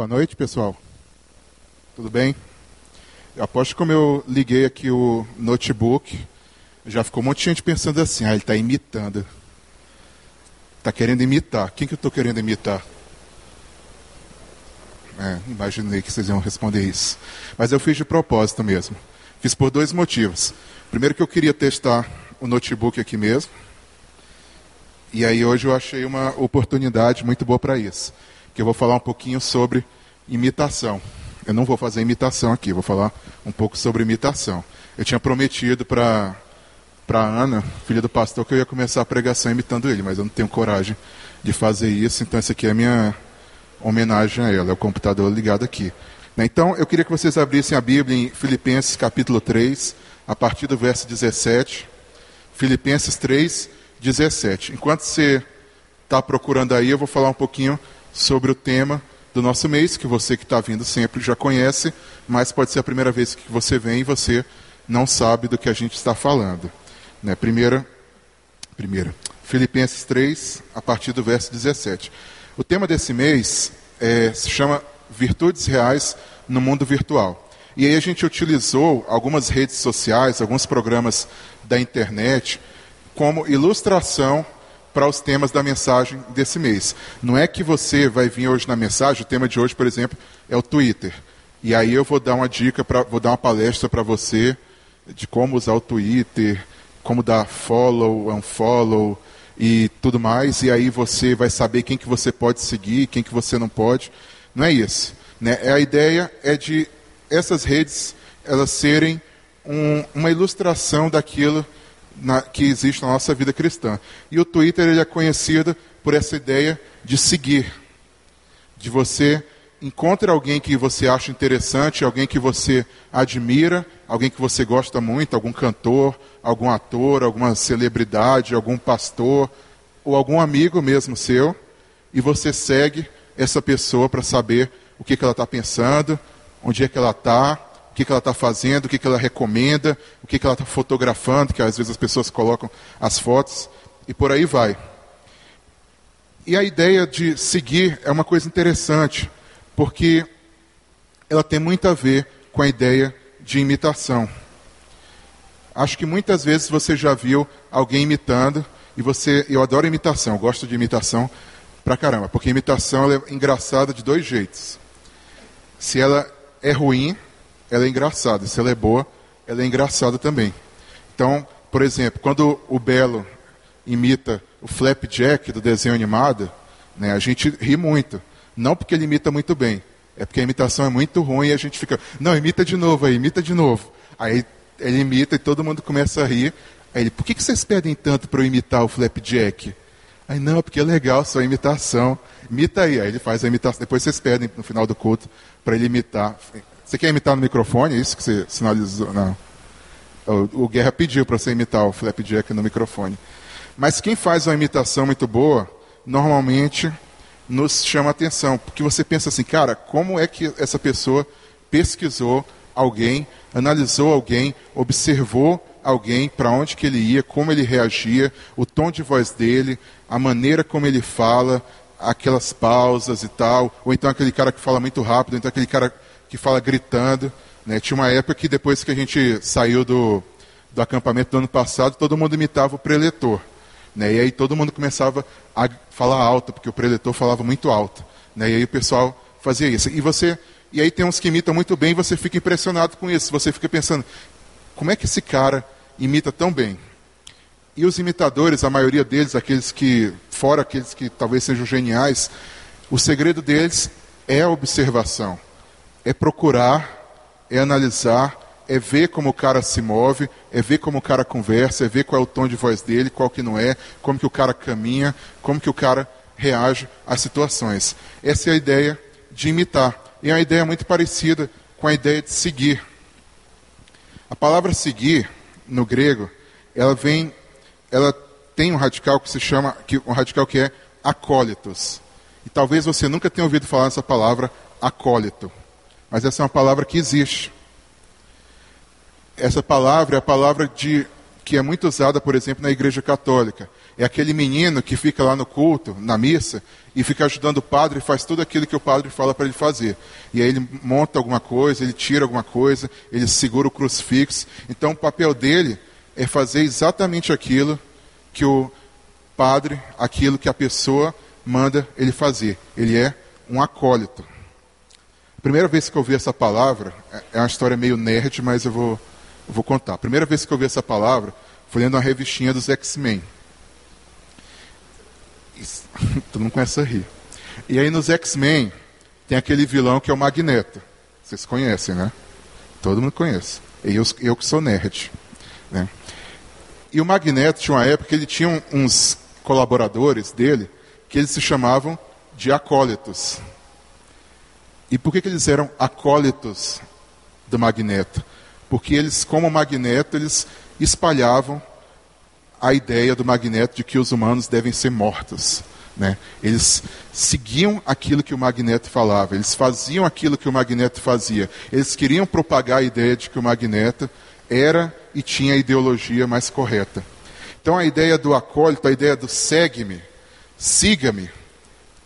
Boa noite, pessoal. Tudo bem? Eu aposto que como eu liguei aqui o notebook, já ficou um monte de gente pensando assim, ah, ele está imitando. Está querendo imitar. Quem que eu estou querendo imitar? É, imaginei que vocês iam responder isso. Mas eu fiz de propósito mesmo. Fiz por dois motivos. Primeiro que eu queria testar o notebook aqui mesmo. E aí hoje eu achei uma oportunidade muito boa para isso. Que eu vou falar um pouquinho sobre imitação. Eu não vou fazer imitação aqui, vou falar um pouco sobre imitação. Eu tinha prometido para para Ana, filha do pastor, que eu ia começar a pregação imitando ele, mas eu não tenho coragem de fazer isso, então essa aqui é a minha homenagem a ela, é o computador ligado aqui. Né, então, eu queria que vocês abrissem a Bíblia em Filipenses capítulo 3, a partir do verso 17. Filipenses 3, 17. Enquanto você está procurando aí, eu vou falar um pouquinho sobre o tema do nosso mês, que você que está vindo sempre já conhece, mas pode ser a primeira vez que você vem e você não sabe do que a gente está falando. Né? Primeira, primeira, Filipenses 3, a partir do verso 17. O tema desse mês é, se chama Virtudes Reais no Mundo Virtual. E aí a gente utilizou algumas redes sociais, alguns programas da internet, como ilustração para os temas da mensagem desse mês. Não é que você vai vir hoje na mensagem, o tema de hoje, por exemplo, é o Twitter. E aí eu vou dar uma dica, pra, vou dar uma palestra para você de como usar o Twitter, como dar follow, unfollow e tudo mais, e aí você vai saber quem que você pode seguir, quem que você não pode. Não é isso. Né? A ideia é de essas redes elas serem um, uma ilustração daquilo na, que existe na nossa vida cristã. E o Twitter ele é conhecido por essa ideia de seguir, de você encontre alguém que você acha interessante, alguém que você admira, alguém que você gosta muito, algum cantor, algum ator, alguma celebridade, algum pastor, ou algum amigo mesmo seu, e você segue essa pessoa para saber o que, que ela está pensando, onde é que ela está, o que, que ela está fazendo, o que, que ela recomenda, o que, que ela está fotografando, que às vezes as pessoas colocam as fotos, e por aí vai. E a ideia de seguir é uma coisa interessante porque ela tem muito a ver com a ideia de imitação. Acho que muitas vezes você já viu alguém imitando e você, eu adoro imitação, gosto de imitação pra caramba, porque imitação é engraçada de dois jeitos. Se ela é ruim, ela é engraçada. Se ela é boa, ela é engraçada também. Então, por exemplo, quando o Belo imita o Flapjack do desenho animado, né, a gente ri muito. Não porque ele imita muito bem, é porque a imitação é muito ruim e a gente fica, não, imita de novo aí, imita de novo. Aí ele imita e todo mundo começa a rir. Aí ele, por que, vocês pedem tanto para eu imitar o Flapjack? Aí, não, porque é legal, sua imitação. Imita aí. Aí ele faz a imitação. Depois vocês pedem no final do culto para ele imitar. Você quer imitar no microfone? É isso que você sinalizou? Não. O, o Guerra pediu para você imitar o Flapjack no microfone. Mas quem faz uma imitação muito boa, normalmente nos chama atenção, porque você pensa assim, cara, como é que essa pessoa pesquisou alguém, analisou alguém, observou alguém, para onde que ele ia, como ele reagia, o tom de voz dele, a maneira como ele fala, aquelas pausas e tal, ou então aquele cara que fala muito rápido, ou então aquele cara que fala gritando. Né? Tinha uma época que depois que a gente saiu do, do acampamento do ano passado, todo mundo imitava o preletor. Né? E aí todo mundo começava a falar alto, porque o preletor falava muito alto. Né? E aí o pessoal fazia isso. E você, e aí tem uns que imitam muito bem, e você fica impressionado com isso. Você fica pensando, como é que esse cara imita tão bem? E os imitadores, a maioria deles, aqueles que, fora aqueles que talvez sejam geniais, o segredo deles é a observação, é procurar, é analisar é ver como o cara se move, é ver como o cara conversa, é ver qual é o tom de voz dele, qual que não é, como que o cara caminha, como que o cara reage às situações. Essa é a ideia de imitar. E é uma ideia muito parecida com a ideia de seguir. A palavra seguir, no grego, ela vem, ela tem um radical que se chama, que, um radical que é acólitos. E talvez você nunca tenha ouvido falar essa palavra acólito. Mas essa é uma palavra que existe essa palavra é a palavra de que é muito usada, por exemplo, na Igreja Católica. É aquele menino que fica lá no culto, na missa, e fica ajudando o padre e faz tudo aquilo que o padre fala para ele fazer. E aí ele monta alguma coisa, ele tira alguma coisa, ele segura o crucifixo. Então o papel dele é fazer exatamente aquilo que o padre, aquilo que a pessoa manda ele fazer. Ele é um acólito. Primeira vez que eu ouvi essa palavra, é, é uma história meio nerd, mas eu vou, eu vou contar. Primeira vez que eu ouvi essa palavra foi lendo uma revistinha dos X-Men. Todo mundo começa a rir. E aí nos X-Men tem aquele vilão que é o Magneto. Vocês conhecem, né? Todo mundo conhece. E eu, eu que sou nerd. Né? E o Magneto tinha uma época que ele tinha uns colaboradores dele que eles se chamavam de acólitos. E por que, que eles eram acólitos do Magneto? Porque eles, como Magneto, eles espalhavam a ideia do Magneto de que os humanos devem ser mortos. Né? Eles seguiam aquilo que o Magneto falava, eles faziam aquilo que o Magneto fazia. Eles queriam propagar a ideia de que o Magneto era e tinha a ideologia mais correta. Então a ideia do acólito, a ideia do segue-me, siga-me,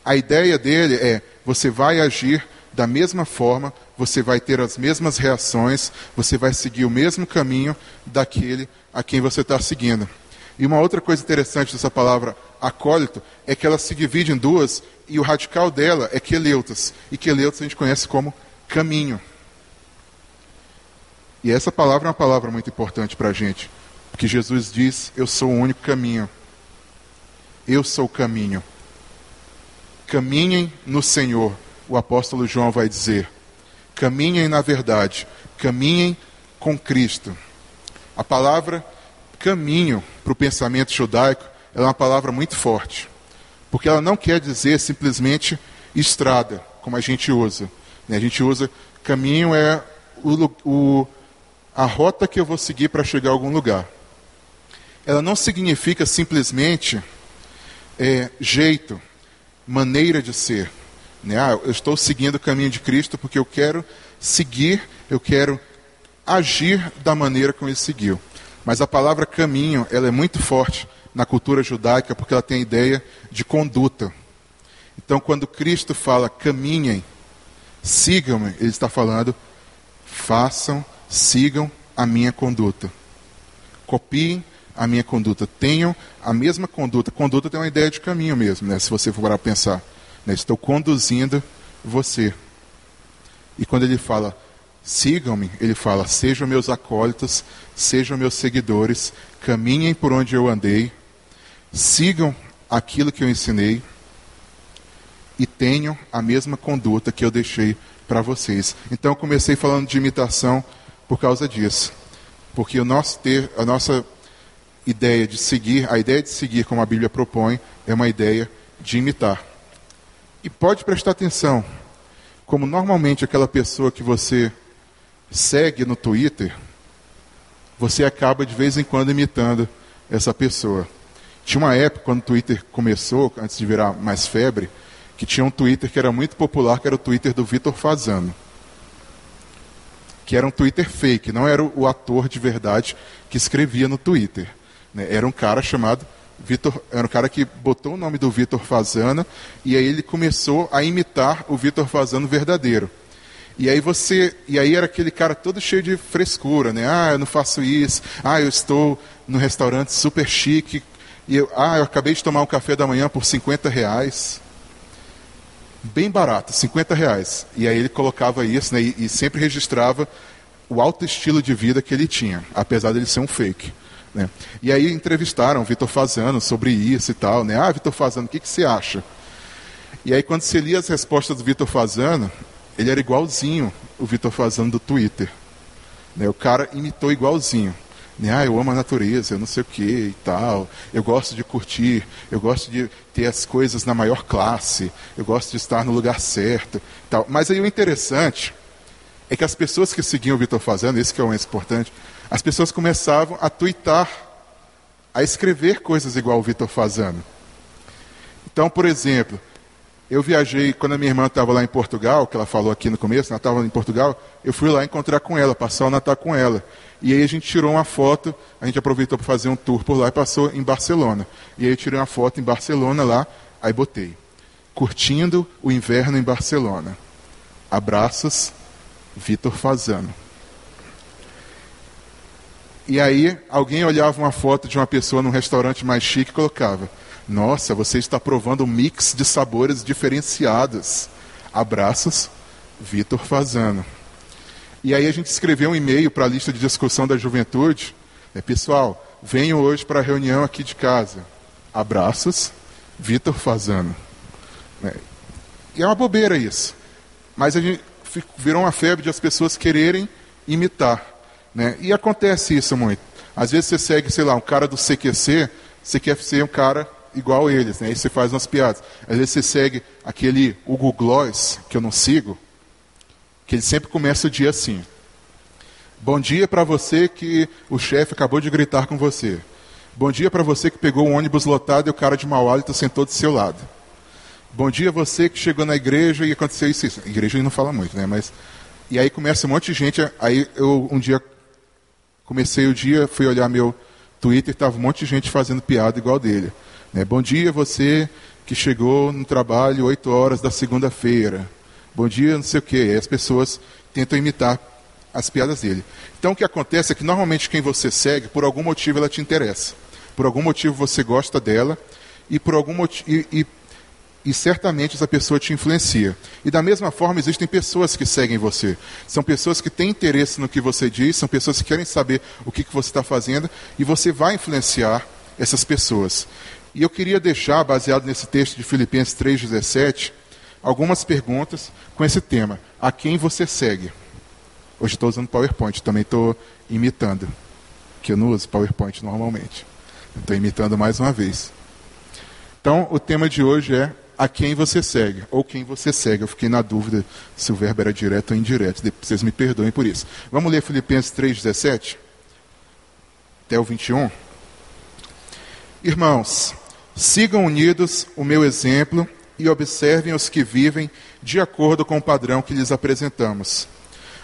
a ideia dele é: você vai agir da mesma forma, você vai ter as mesmas reações, você vai seguir o mesmo caminho daquele a quem você está seguindo. E uma outra coisa interessante dessa palavra acólito é que ela se divide em duas e o radical dela é queleutas. E queleutas a gente conhece como caminho. E essa palavra é uma palavra muito importante para a gente. Porque Jesus diz: Eu sou o único caminho. Eu sou o caminho. Caminhem no Senhor, o apóstolo João vai dizer. Caminhem na verdade. Caminhem com Cristo. A palavra caminho para o pensamento judaico é uma palavra muito forte. Porque ela não quer dizer simplesmente estrada, como a gente usa. Né? A gente usa caminho é o, o, a rota que eu vou seguir para chegar a algum lugar. Ela não significa simplesmente é, jeito, maneira de ser. Né? Ah, eu estou seguindo o caminho de Cristo porque eu quero seguir, eu quero agir da maneira como ele seguiu. Mas a palavra caminho, ela é muito forte na cultura judaica porque ela tem a ideia de conduta. Então, quando Cristo fala caminhem, sigam-me, ele está falando façam, sigam a minha conduta. Copiem a minha conduta. Tenham a mesma conduta. Conduta tem uma ideia de caminho mesmo, né? se você for para pensar. Né? Estou conduzindo você. E quando ele fala sigam-me, ele fala: sejam meus acólitos, sejam meus seguidores, caminhem por onde eu andei, sigam aquilo que eu ensinei e tenham a mesma conduta que eu deixei para vocês. Então eu comecei falando de imitação por causa disso. Porque o nosso ter, a nossa ideia de seguir, a ideia de seguir como a Bíblia propõe, é uma ideia de imitar. E pode prestar atenção, como normalmente aquela pessoa que você segue no Twitter, você acaba de vez em quando imitando essa pessoa. Tinha uma época, quando o Twitter começou, antes de virar mais febre, que tinha um Twitter que era muito popular, que era o Twitter do Vitor Fazano. Que era um Twitter fake, não era o ator de verdade que escrevia no Twitter. Né? Era um cara chamado Vitor, era um cara que botou o nome do Vitor Fazano e aí ele começou a imitar o Vitor Fazano verdadeiro. E aí você, e aí era aquele cara todo cheio de frescura, né? Ah, eu não faço isso. Ah, eu estou no restaurante super chique. E eu, ah, eu acabei de tomar um café da manhã por 50 reais. Bem barato, 50 reais. E aí ele colocava isso, né? E, e sempre registrava o alto estilo de vida que ele tinha, apesar dele ser um fake. Né? E aí entrevistaram o Vitor Fazano sobre isso e tal. Né? Ah, Vitor Fazano, o que, que você acha? E aí quando você lia as respostas do Vitor Fazano, ele era igualzinho o Vitor Fazano do Twitter. Né? O cara imitou igualzinho. Né? Ah, eu amo a natureza, eu não sei o que e tal. Eu gosto de curtir, eu gosto de ter as coisas na maior classe, eu gosto de estar no lugar certo. Tal. Mas aí o interessante é que as pessoas que seguiam o Vitor Fazano, esse que é o mais importante, as pessoas começavam a twittar, a escrever coisas igual o Vitor Fazano. Então, por exemplo, Eu viajei, quando a minha irmã estava lá em Portugal, que ela falou aqui no começo, ela estava em Portugal, eu fui lá encontrar com ela, passar o Natal com ela. E aí a gente tirou uma foto, a gente aproveitou para fazer um tour por lá e passou em Barcelona. E aí eu tirei uma foto em Barcelona lá, aí botei. Curtindo o inverno em Barcelona. Abraços, Vitor Fazano. E aí alguém olhava uma foto de uma pessoa num restaurante mais chique e colocava nossa, você está provando um mix de sabores diferenciados. Abraços, Vitor Fazano. E aí a gente escreveu um e-mail para a lista de discussão da juventude. É, pessoal, venham hoje para a reunião aqui de casa. Abraços, Vitor Fazano. É. E é uma bobeira isso. Mas a gente virou uma febre de as pessoas quererem imitar. Né? E acontece isso muito. Às vezes você segue, sei lá, um cara do CQC, quer ser um cara igual eles, né? Aí você faz umas piadas. Às vezes você segue aquele Hugo Gloss, que eu não sigo, que ele sempre começa o dia assim. Bom dia para você que o chefe acabou de gritar com você. Bom dia para você que pegou um ônibus lotado e o cara de mau hálito sentou do seu lado. Bom dia você que chegou na igreja e aconteceu isso. isso. A igreja não fala muito, né? Mas e aí começa um monte de gente. Aí eu um dia comecei o dia, fui olhar meu Twitter, estava um monte de gente fazendo piada igual dele. Né? Bom dia você que chegou no trabalho 8 horas da segunda-feira. Bom dia, não sei o quê. E as pessoas tentam imitar as piadas dele. Então o que acontece é que normalmente quem você segue, por algum motivo ela te interessa. Por algum motivo você gosta dela e por algum motivo e, e, e, certamente essa pessoa te influencia. E da mesma forma existem pessoas que seguem você. São pessoas que têm interesse no que você diz, são pessoas que querem saber o que, que você está fazendo e você vai influenciar essas pessoas. E eu queria deixar, baseado nesse texto de Filipenses 3,17, algumas perguntas com esse tema. A quem você segue? Hoje estou usando PowerPoint, também estou imitando, que eu não uso PowerPoint normalmente. Estou imitando mais uma vez. Então, o tema de hoje é a quem você segue, ou quem você segue. Eu fiquei na dúvida se o verbo era direto ou indireto. Vocês me perdoem por isso. Vamos ler Filipenses 3,17 até o 21. Irmãos, Sigam unidos o meu exemplo e observem os que vivem de acordo com o padrão que lhes apresentamos.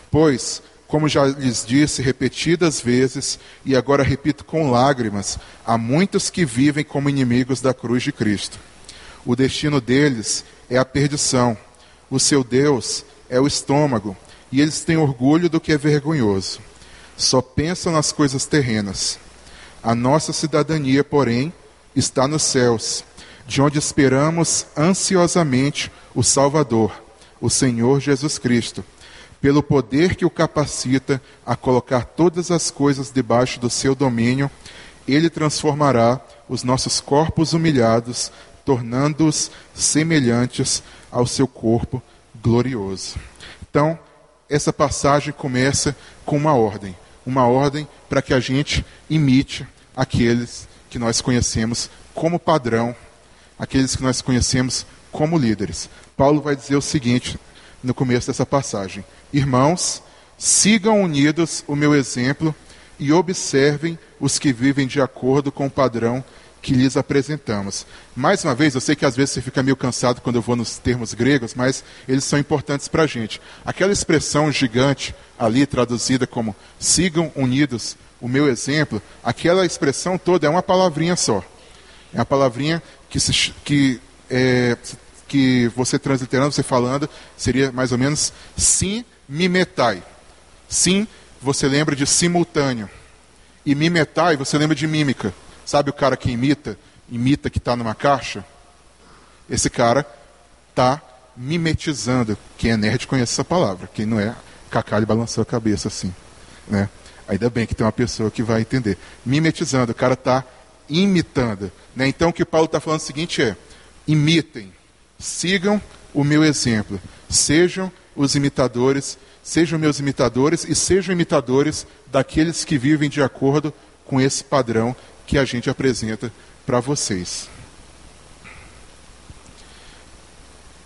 Pois, como já lhes disse repetidas vezes, e agora repito com lágrimas, há muitos que vivem como inimigos da cruz de Cristo. O destino deles é a perdição, o seu Deus é o estômago, e eles têm orgulho do que é vergonhoso. Só pensam nas coisas terrenas. A nossa cidadania, porém, está nos céus, de onde esperamos ansiosamente o Salvador, o Senhor Jesus Cristo, pelo poder que o capacita a colocar todas as coisas debaixo do seu domínio, ele transformará os nossos corpos humilhados, tornando-os semelhantes ao seu corpo glorioso. Então, essa passagem começa com uma ordem, uma ordem para que a gente imite aqueles que nós conhecemos como padrão, aqueles que nós conhecemos como líderes. Paulo vai dizer o seguinte no começo dessa passagem: Irmãos, sigam unidos o meu exemplo e observem os que vivem de acordo com o padrão que lhes apresentamos. Mais uma vez, eu sei que às vezes você fica meio cansado quando eu vou nos termos gregos, mas eles são importantes para a gente. Aquela expressão gigante ali traduzida como sigam unidos o meu exemplo, aquela expressão toda é uma palavrinha só. É uma palavrinha que, se, que, é, que você transliterando, você falando, seria mais ou menos sim mimetai. Sim, você lembra de simultâneo. E mimetai, você lembra de mímica. Sabe o cara que imita, imita que está numa caixa? Esse cara está mimetizando. Quem é nerd conhece essa palavra. Quem não é, Cacalho balançou a cabeça assim. Né? Ainda bem que tem uma pessoa que vai entender. Mimetizando, o cara está imitando. Né? Então o que Paulo está falando é o seguinte é, imitem, sigam o meu exemplo, sejam os imitadores, sejam meus imitadores e sejam imitadores daqueles que vivem de acordo com esse padrão que a gente apresenta para vocês.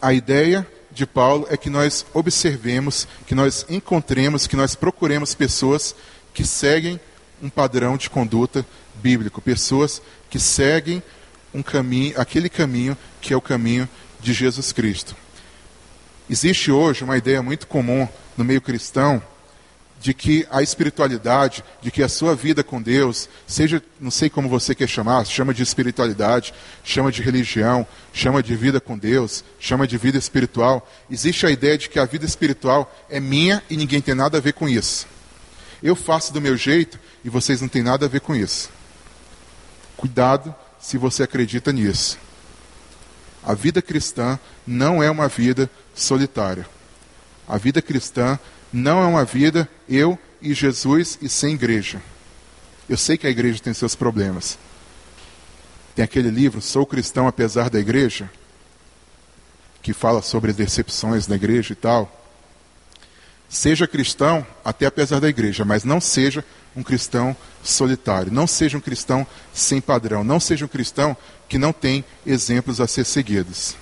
A ideia de Paulo é que nós observemos, que nós encontremos, que nós procuremos pessoas que seguem um padrão de conduta bíblico, pessoas que seguem um caminho, aquele caminho que é o caminho de Jesus Cristo. Existe hoje uma ideia muito comum no meio cristão de que a espiritualidade, de que a sua vida com Deus, seja, não sei como você quer chamar, chama de espiritualidade, chama de religião, chama de vida com Deus, chama de vida espiritual, existe a ideia de que a vida espiritual é minha e ninguém tem nada a ver com isso. Eu faço do meu jeito e vocês não têm nada a ver com isso. Cuidado se você acredita nisso. A vida cristã não é uma vida solitária. A vida cristã não é uma vida eu e Jesus e sem igreja. Eu sei que a igreja tem seus problemas. Tem aquele livro, Sou Cristão Apesar da Igreja, que fala sobre as decepções da igreja e tal. Seja cristão até apesar da igreja, mas não seja um cristão solitário, não seja um cristão sem padrão, não seja um cristão que não tem exemplos a ser seguidos.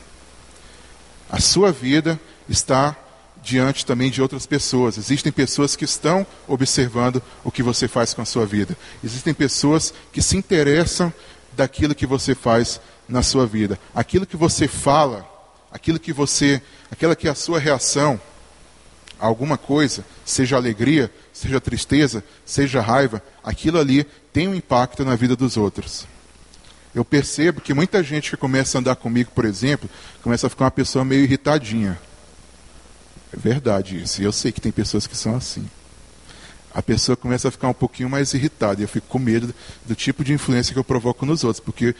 A sua vida está diante também de outras pessoas. Existem pessoas que estão observando o que você faz com a sua vida. Existem pessoas que se interessam daquilo que você faz na sua vida. Aquilo que você fala, aquilo que você, aquela que é a sua reação a alguma coisa, seja alegria, seja tristeza, seja raiva, aquilo ali tem um impacto na vida dos outros. Eu percebo que muita gente que começa a andar comigo, por exemplo, começa a ficar uma pessoa meio irritadinha. É verdade isso. E eu sei que tem pessoas que são assim. A pessoa começa a ficar um pouquinho mais irritada. E eu fico com medo do tipo de influência que eu provoco nos outros. Porque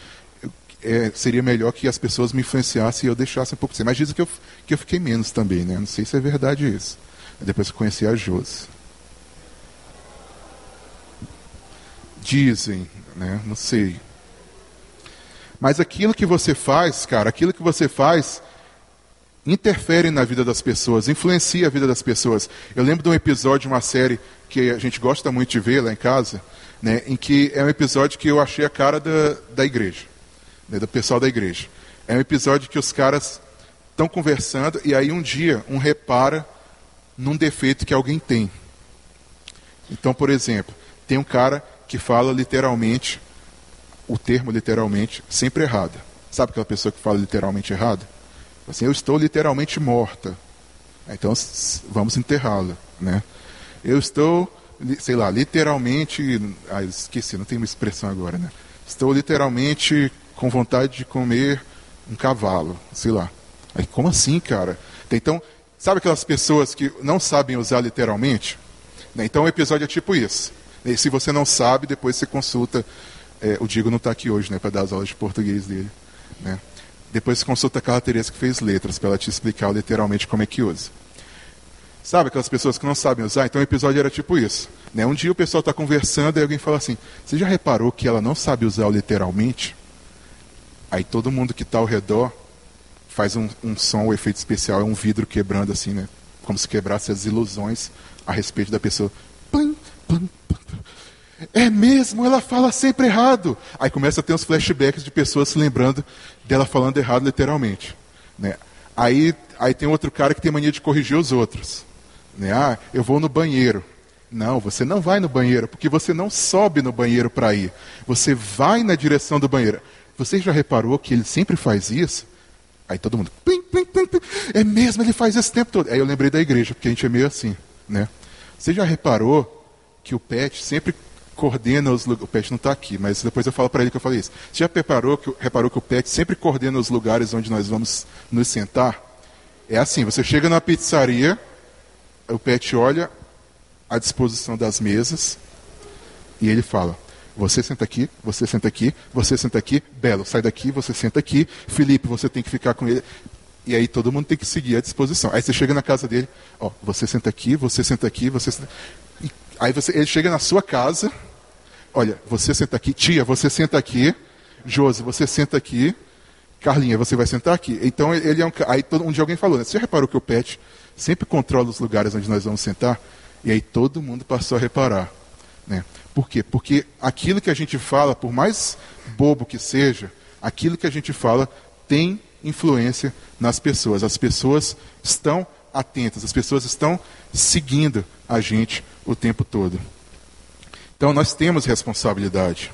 é, seria melhor que as pessoas me influenciassem e eu deixasse um pouco. Mas dizem que eu, que eu fiquei menos também, né? Não sei se é verdade isso. Depois que conheci a Josi. Dizem, né? Não sei. Mas aquilo que você faz, cara, aquilo que você faz interfere na vida das pessoas, influencia a vida das pessoas. Eu lembro de um episódio de uma série que a gente gosta muito de ver lá em casa, né, em que é um episódio que eu achei a cara da, da igreja, né, do pessoal da igreja. É um episódio que os caras estão conversando e aí um dia um repara num defeito que alguém tem. Então, por exemplo, tem um cara que fala literalmente, o termo literalmente, sempre errado. Sabe aquela pessoa que fala literalmente errado? Assim, eu estou literalmente morta. Então vamos enterrá-la, né? Eu estou, sei lá, literalmente, ah, esqueci, não tem uma expressão agora, né? Estou literalmente com vontade de comer um cavalo, sei lá. Aí, como assim, cara? Então, sabe aquelas pessoas que não sabem usar literalmente? Né? Então, o episódio é tipo isso. E se você não sabe, depois você consulta. É, o Diego não está aqui hoje, né, para dar as aulas de português dele, né? Depois consulta a Carla Teresa que fez letras, para ela te explicar literalmente como é que usa. Sabe aquelas pessoas que não sabem usar? Então o episódio era tipo isso. Né? Um dia o pessoal está conversando e alguém fala assim: Você já reparou que ela não sabe usar literalmente? Aí todo mundo que está ao redor faz um, um som, um efeito especial, é um vidro quebrando assim, né? Como se quebrasse as ilusões a respeito da pessoa. É mesmo, ela fala sempre errado. Aí começa a ter uns flashbacks de pessoas se lembrando dela falando errado literalmente. Né? Aí, aí tem outro cara que tem mania de corrigir os outros. Né? Ah, eu vou no banheiro. Não, você não vai no banheiro, porque você não sobe no banheiro para ir. Você vai na direção do banheiro. Você já reparou que ele sempre faz isso? Aí todo mundo, é mesmo, ele faz esse tempo todo. Aí eu lembrei da igreja, porque a gente é meio assim. Né? Você já reparou que o Pet sempre coordena os lugares. O Pet não está aqui, mas depois eu falo para ele que eu falei isso. Você já reparou que, reparou que o Pet sempre coordena os lugares onde nós vamos nos sentar? É assim: você chega na pizzaria, o Pet olha a disposição das mesas e ele fala: Você senta aqui, você senta aqui, você senta aqui, Belo, sai daqui, você senta aqui, Felipe, você tem que ficar com ele. E aí todo mundo tem que seguir a disposição. Aí você chega na casa dele, ó, você senta aqui, você senta aqui, você senta... Aí você, ele chega na sua casa, olha, você senta aqui, tia, você senta aqui, Josi, você senta aqui, Carlinha, você vai sentar aqui. Então ele é um. Aí todo, um dia alguém falou, né? Você já reparou que o Pet sempre controla os lugares onde nós vamos sentar? E aí todo mundo passou a reparar. Né? Por quê? Porque aquilo que a gente fala, por mais bobo que seja, aquilo que a gente fala tem influência nas pessoas. As pessoas estão atentas, as pessoas estão seguindo a gente o tempo todo. Então nós temos responsabilidade.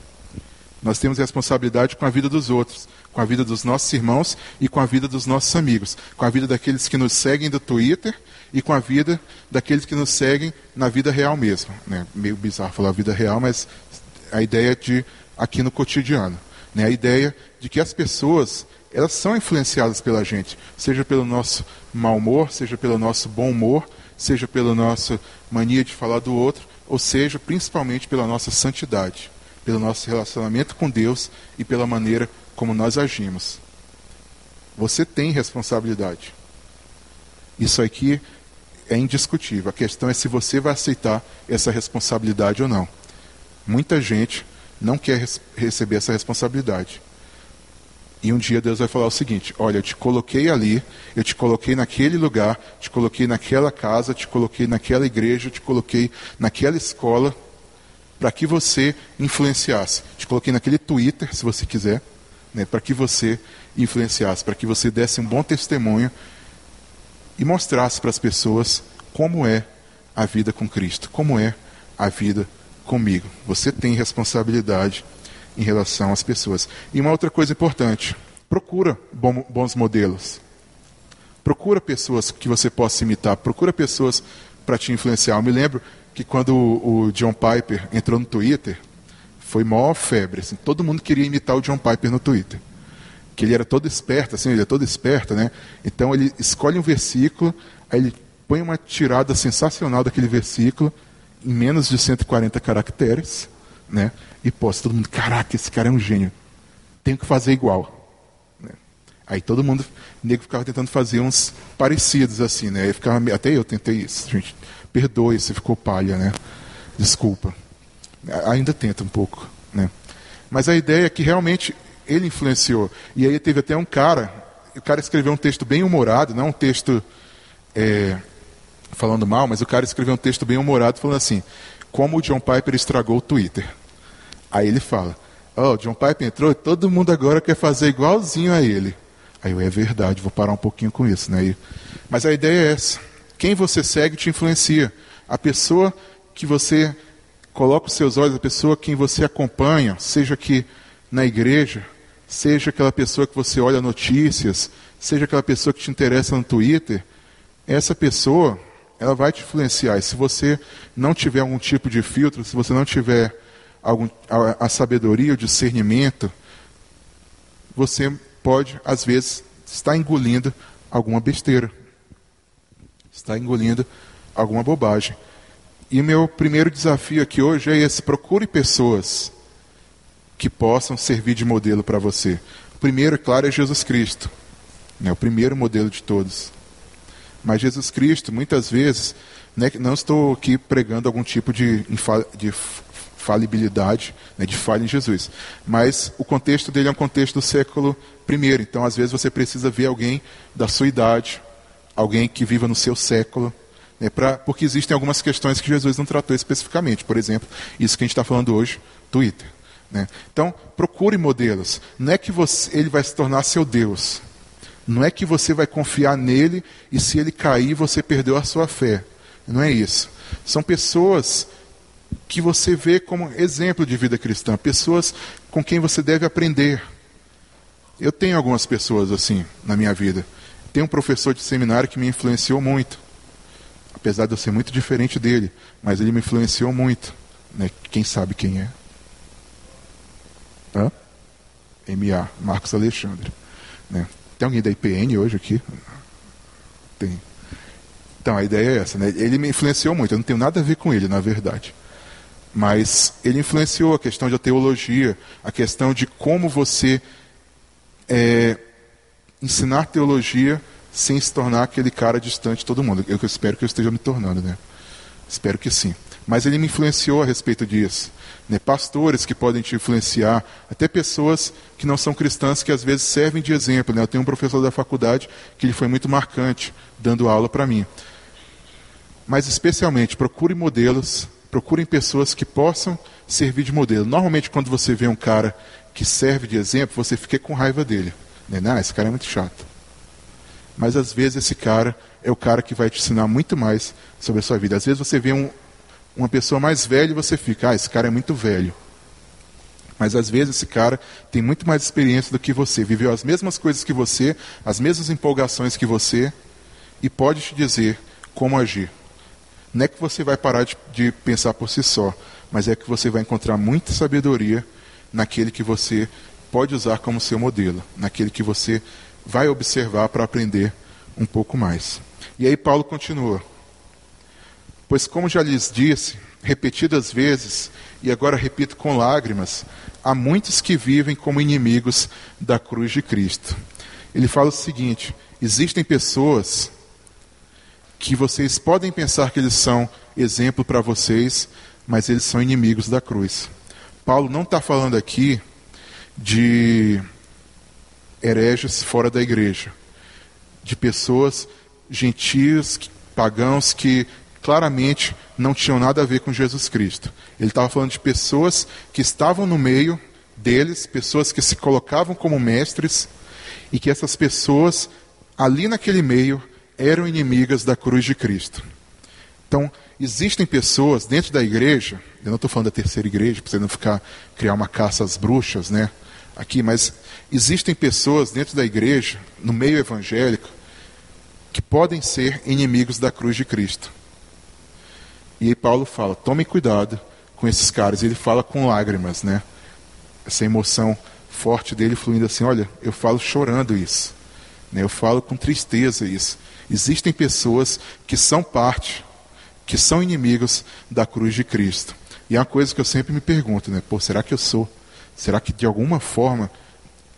Nós temos responsabilidade com a vida dos outros, com a vida dos nossos irmãos e com a vida dos nossos amigos, com a vida daqueles que nos seguem do Twitter e com a vida daqueles que nos seguem na vida real mesmo. Né? Meio bizarro falar vida real, mas a ideia de aqui no cotidiano. Né? A ideia de que as pessoas elas são influenciadas pela gente, seja pelo nosso mau humor, seja pelo nosso bom humor, seja pela nossa mania de falar do outro, ou seja, principalmente pela nossa santidade pelo nosso relacionamento com Deus e pela maneira como nós agimos. Você tem responsabilidade. Isso aqui é indiscutível. A questão é se você vai aceitar essa responsabilidade ou não. Muita gente não quer receber essa responsabilidade. E um dia Deus vai falar o seguinte: Olha, eu te coloquei ali, eu te coloquei naquele lugar, te coloquei naquela casa, te coloquei naquela igreja, te coloquei naquela escola para que você influenciasse. Te coloquei naquele Twitter, se você quiser, né, para que você influenciasse, para que você desse um bom testemunho e mostrasse para as pessoas como é a vida com Cristo, como é a vida comigo. Você tem responsabilidade em relação às pessoas. E uma outra coisa importante: procura bons modelos. Procura pessoas que você possa imitar, procura pessoas para te influenciar. Eu me lembro que quando o, John Piper entrou no Twitter, foi maior febre. Assim, todo mundo queria imitar o John Piper no Twitter. Que ele era todo esperto, assim, ele é todo esperto, né? Então ele escolhe um versículo, aí ele põe uma tirada sensacional daquele versículo, em menos de 140 caracteres, né? E posta todo mundo, caraca, esse cara é um gênio. Tenho que fazer igual. Né? Aí todo mundo, o nego ficava tentando fazer uns parecidos assim, né? ficava, até eu tentei isso, gente. Perdoe se ficou palha, né? Desculpa. Ainda tenta um pouco, né? Mas a ideia é que realmente ele influenciou. E aí teve até um cara, o cara escreveu um texto bem humorado, não um texto é, falando mal, mas o cara escreveu um texto bem humorado falando assim, como o John Piper estragou o Twitter. Aí ele fala, ó, oh, John Piper entrou e todo mundo agora quer fazer igualzinho a ele. Aí eu, é verdade, vou parar um pouquinho com isso, né? Mas a ideia é essa. Quem você segue te influencia. A pessoa que você coloca os seus olhos, a pessoa quem você acompanha, seja que na igreja, seja aquela pessoa que você olha notícias, seja aquela pessoa que te interessa no Twitter, essa pessoa, ela vai te influenciar. E se você não tiver algum tipo de filtro, se você não tiver algum, a, a sabedoria, o discernimento, você pode, às vezes, estar engolindo alguma besteira está engolindo alguma bobagem. E meu primeiro desafio aqui hoje é esse: procure pessoas que possam servir de modelo para você. O primeiro, é claro, é Jesus Cristo, né, o primeiro modelo de todos. Mas Jesus Cristo, muitas vezes, né, não estou aqui pregando algum tipo de, de falibilidade, né, de falha em Jesus. Mas o contexto dele é um contexto do século I. Então, às vezes, você precisa ver alguém da sua idade, alguém que viva no seu século, né, pra, porque existem algumas questões que Jesus não tratou especificamente. Por exemplo, isso que a gente está falando hoje, Twitter. Né? Então, procure modelos. Não é que você, ele vai se tornar seu Deus. Não é que você vai confiar nele e se ele cair, você perdeu a sua fé. Não é isso. São pessoas que você vê como exemplo de vida cristã, pessoas com quem você deve aprender. Eu tenho algumas pessoas assim na minha vida. Tem um professor de seminário que me influenciou muito. Apesar de eu ser muito diferente dele, mas ele me influenciou muito. Né? Quem sabe quem é? Hã? MA, Marcos Alexandre. Né? Tem alguém da IPN hoje aqui? Tem. Então, a ideia é essa. Né? Ele me influenciou muito. Eu não tenho nada a ver com ele, na verdade. Mas ele influenciou a questão da teologia, a questão de como você é, ensinar teologia sem se tornar aquele cara distante de todo mundo. Eu espero que eu esteja me tornando, né? Espero que sim. Mas ele me influenciou a respeito disso. Né? Pastores que podem te influenciar, até pessoas que não são cristãs que às vezes servem de exemplo. Né? Eu tenho um professor da faculdade que ele foi muito marcante dando aula para mim. Mas especialmente, procure modelos, procurem pessoas que possam servir de modelo. Normalmente, quando você vê um cara que serve de exemplo, você fica com raiva dele. Né? Não, esse cara é muito chato. Mas às vezes esse cara é o cara que vai te ensinar muito mais sobre a sua vida. Às vezes você vê um, uma pessoa mais velha e você fica, ah, esse cara é muito velho. Mas às vezes esse cara tem muito mais experiência do que você, viveu as mesmas coisas que você, as mesmas empolgações que você, e pode te dizer como agir. Não é que você vai parar de, de pensar por si só, mas é que você vai encontrar muita sabedoria naquele que você pode usar como seu modelo, naquele que você vai observar para aprender um pouco mais. E aí Paulo continua: Pois, como já lhes disse repetidas vezes, e agora repito com lágrimas, há muitos que vivem como inimigos da cruz de Cristo. Ele fala o seguinte: existem pessoas que vocês podem pensar que eles são exemplo para vocês, mas eles são inimigos da cruz. Paulo não está falando aqui de hereges fora da igreja, de pessoas gentios, pagãos que claramente não tinham nada a ver com Jesus Cristo. Ele estava falando de pessoas que estavam no meio deles, pessoas que se colocavam como mestres, e que essas pessoas, ali naquele meio, eram inimigas da cruz de Cristo. Então, existem pessoas dentro da igreja, eu não estou falando da terceira igreja, para você não ficar criar uma caça às bruxas, né? Aqui, mas existem pessoas dentro da igreja, no meio evangélico, que podem ser inimigos da cruz de Cristo. E aí Paulo fala: tome cuidado com esses caras. Ele fala com lágrimas, né? Essa emoção forte dele fluindo assim: olha, eu falo chorando isso. Né? Eu falo com tristeza isso. Existem pessoas que são parte que são inimigos da cruz de Cristo. E é uma coisa que eu sempre me pergunto, né? Pô, será que eu sou? Será que de alguma forma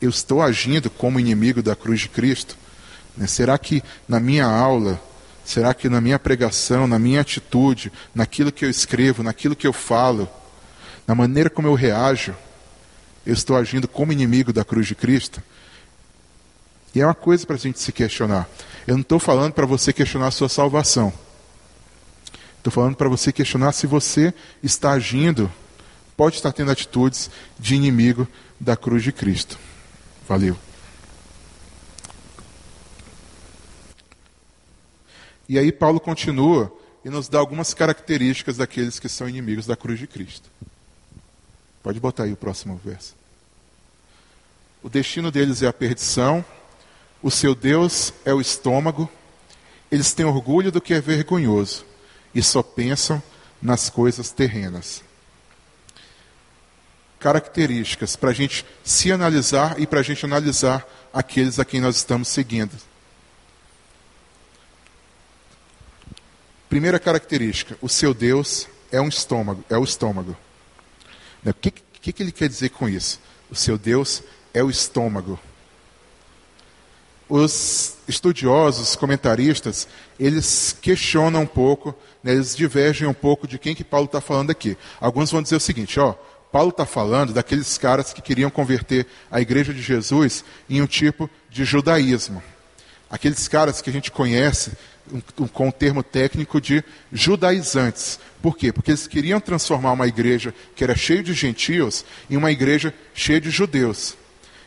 eu estou agindo como inimigo da cruz de Cristo? Né? Será que na minha aula, será que na minha pregação, na minha atitude, naquilo que eu escrevo, naquilo que eu falo, na maneira como eu reajo, eu estou agindo como inimigo da cruz de Cristo? E é uma coisa para a gente se questionar. Eu não estou falando para você questionar a sua salvação. Estou falando para você questionar se você está agindo, pode estar tendo atitudes de inimigo da cruz de Cristo. Valeu. E aí Paulo continua e nos dá algumas características daqueles que são inimigos da cruz de Cristo. Pode botar aí o próximo verso. O destino deles é a perdição, o seu Deus é o estômago, eles têm orgulho do que é vergonhoso e só pensam nas coisas terrenas. Características para a gente se analisar e para a gente analisar aqueles a quem nós estamos seguindo. Primeira característica: o seu Deus é um estômago, é o estômago. O que, que, que ele quer dizer com isso? O seu Deus é o estômago os estudiosos, comentaristas, eles questionam um pouco, né, eles divergem um pouco de quem que Paulo está falando aqui. Alguns vão dizer o seguinte, ó, Paulo está falando daqueles caras que queriam converter a igreja de Jesus em um tipo de judaísmo. Aqueles caras que a gente conhece um, com o termo técnico de judaizantes. Por quê? Porque eles queriam transformar uma igreja que era cheia de gentios em uma igreja cheia de judeus.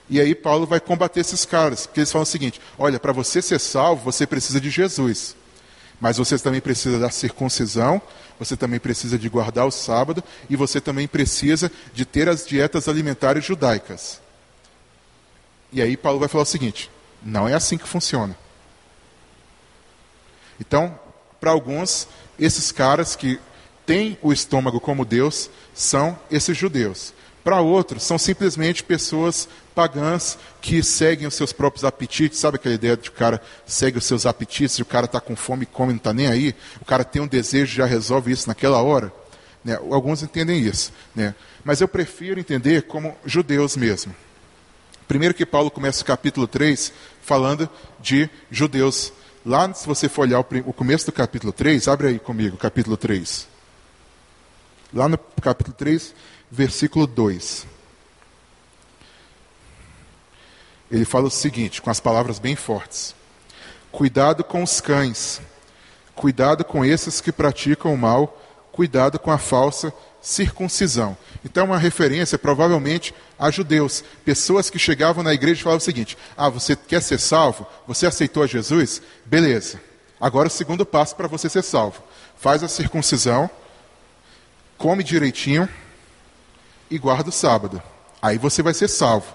E aí Paulo vai combater esses caras, porque eles falam o seguinte: olha, para você ser salvo, você precisa de Jesus. Mas você também precisa da circuncisão, você também precisa de guardar o sábado e você também precisa de ter as dietas alimentares judaicas. E aí Paulo vai falar o seguinte: não é assim que funciona. Então, para alguns, esses caras que têm o estômago como Deus são esses judeus. Para outros, são simplesmente pessoas pagãs que seguem os seus próprios apetites. Sabe aquela ideia de o cara segue os seus apetites, o cara está com fome come, não está nem aí? O cara tem um desejo, já resolve isso naquela hora? Né? Alguns entendem isso. Né? Mas eu prefiro entender como judeus mesmo. Primeiro que Paulo começa o capítulo 3 falando de judeus. Lá, se você for olhar o começo do capítulo 3, abre aí comigo, capítulo 3. Lá no capítulo 3, versículo 2. Ele fala o seguinte, com as palavras bem fortes: Cuidado com os cães, cuidado com esses que praticam o mal, cuidado com a falsa circuncisão. Então, é uma referência provavelmente a judeus, pessoas que chegavam na igreja e falavam o seguinte: Ah, você quer ser salvo? Você aceitou a Jesus? Beleza. Agora o segundo passo para você ser salvo: faz a circuncisão, come direitinho e guarda o sábado. Aí você vai ser salvo.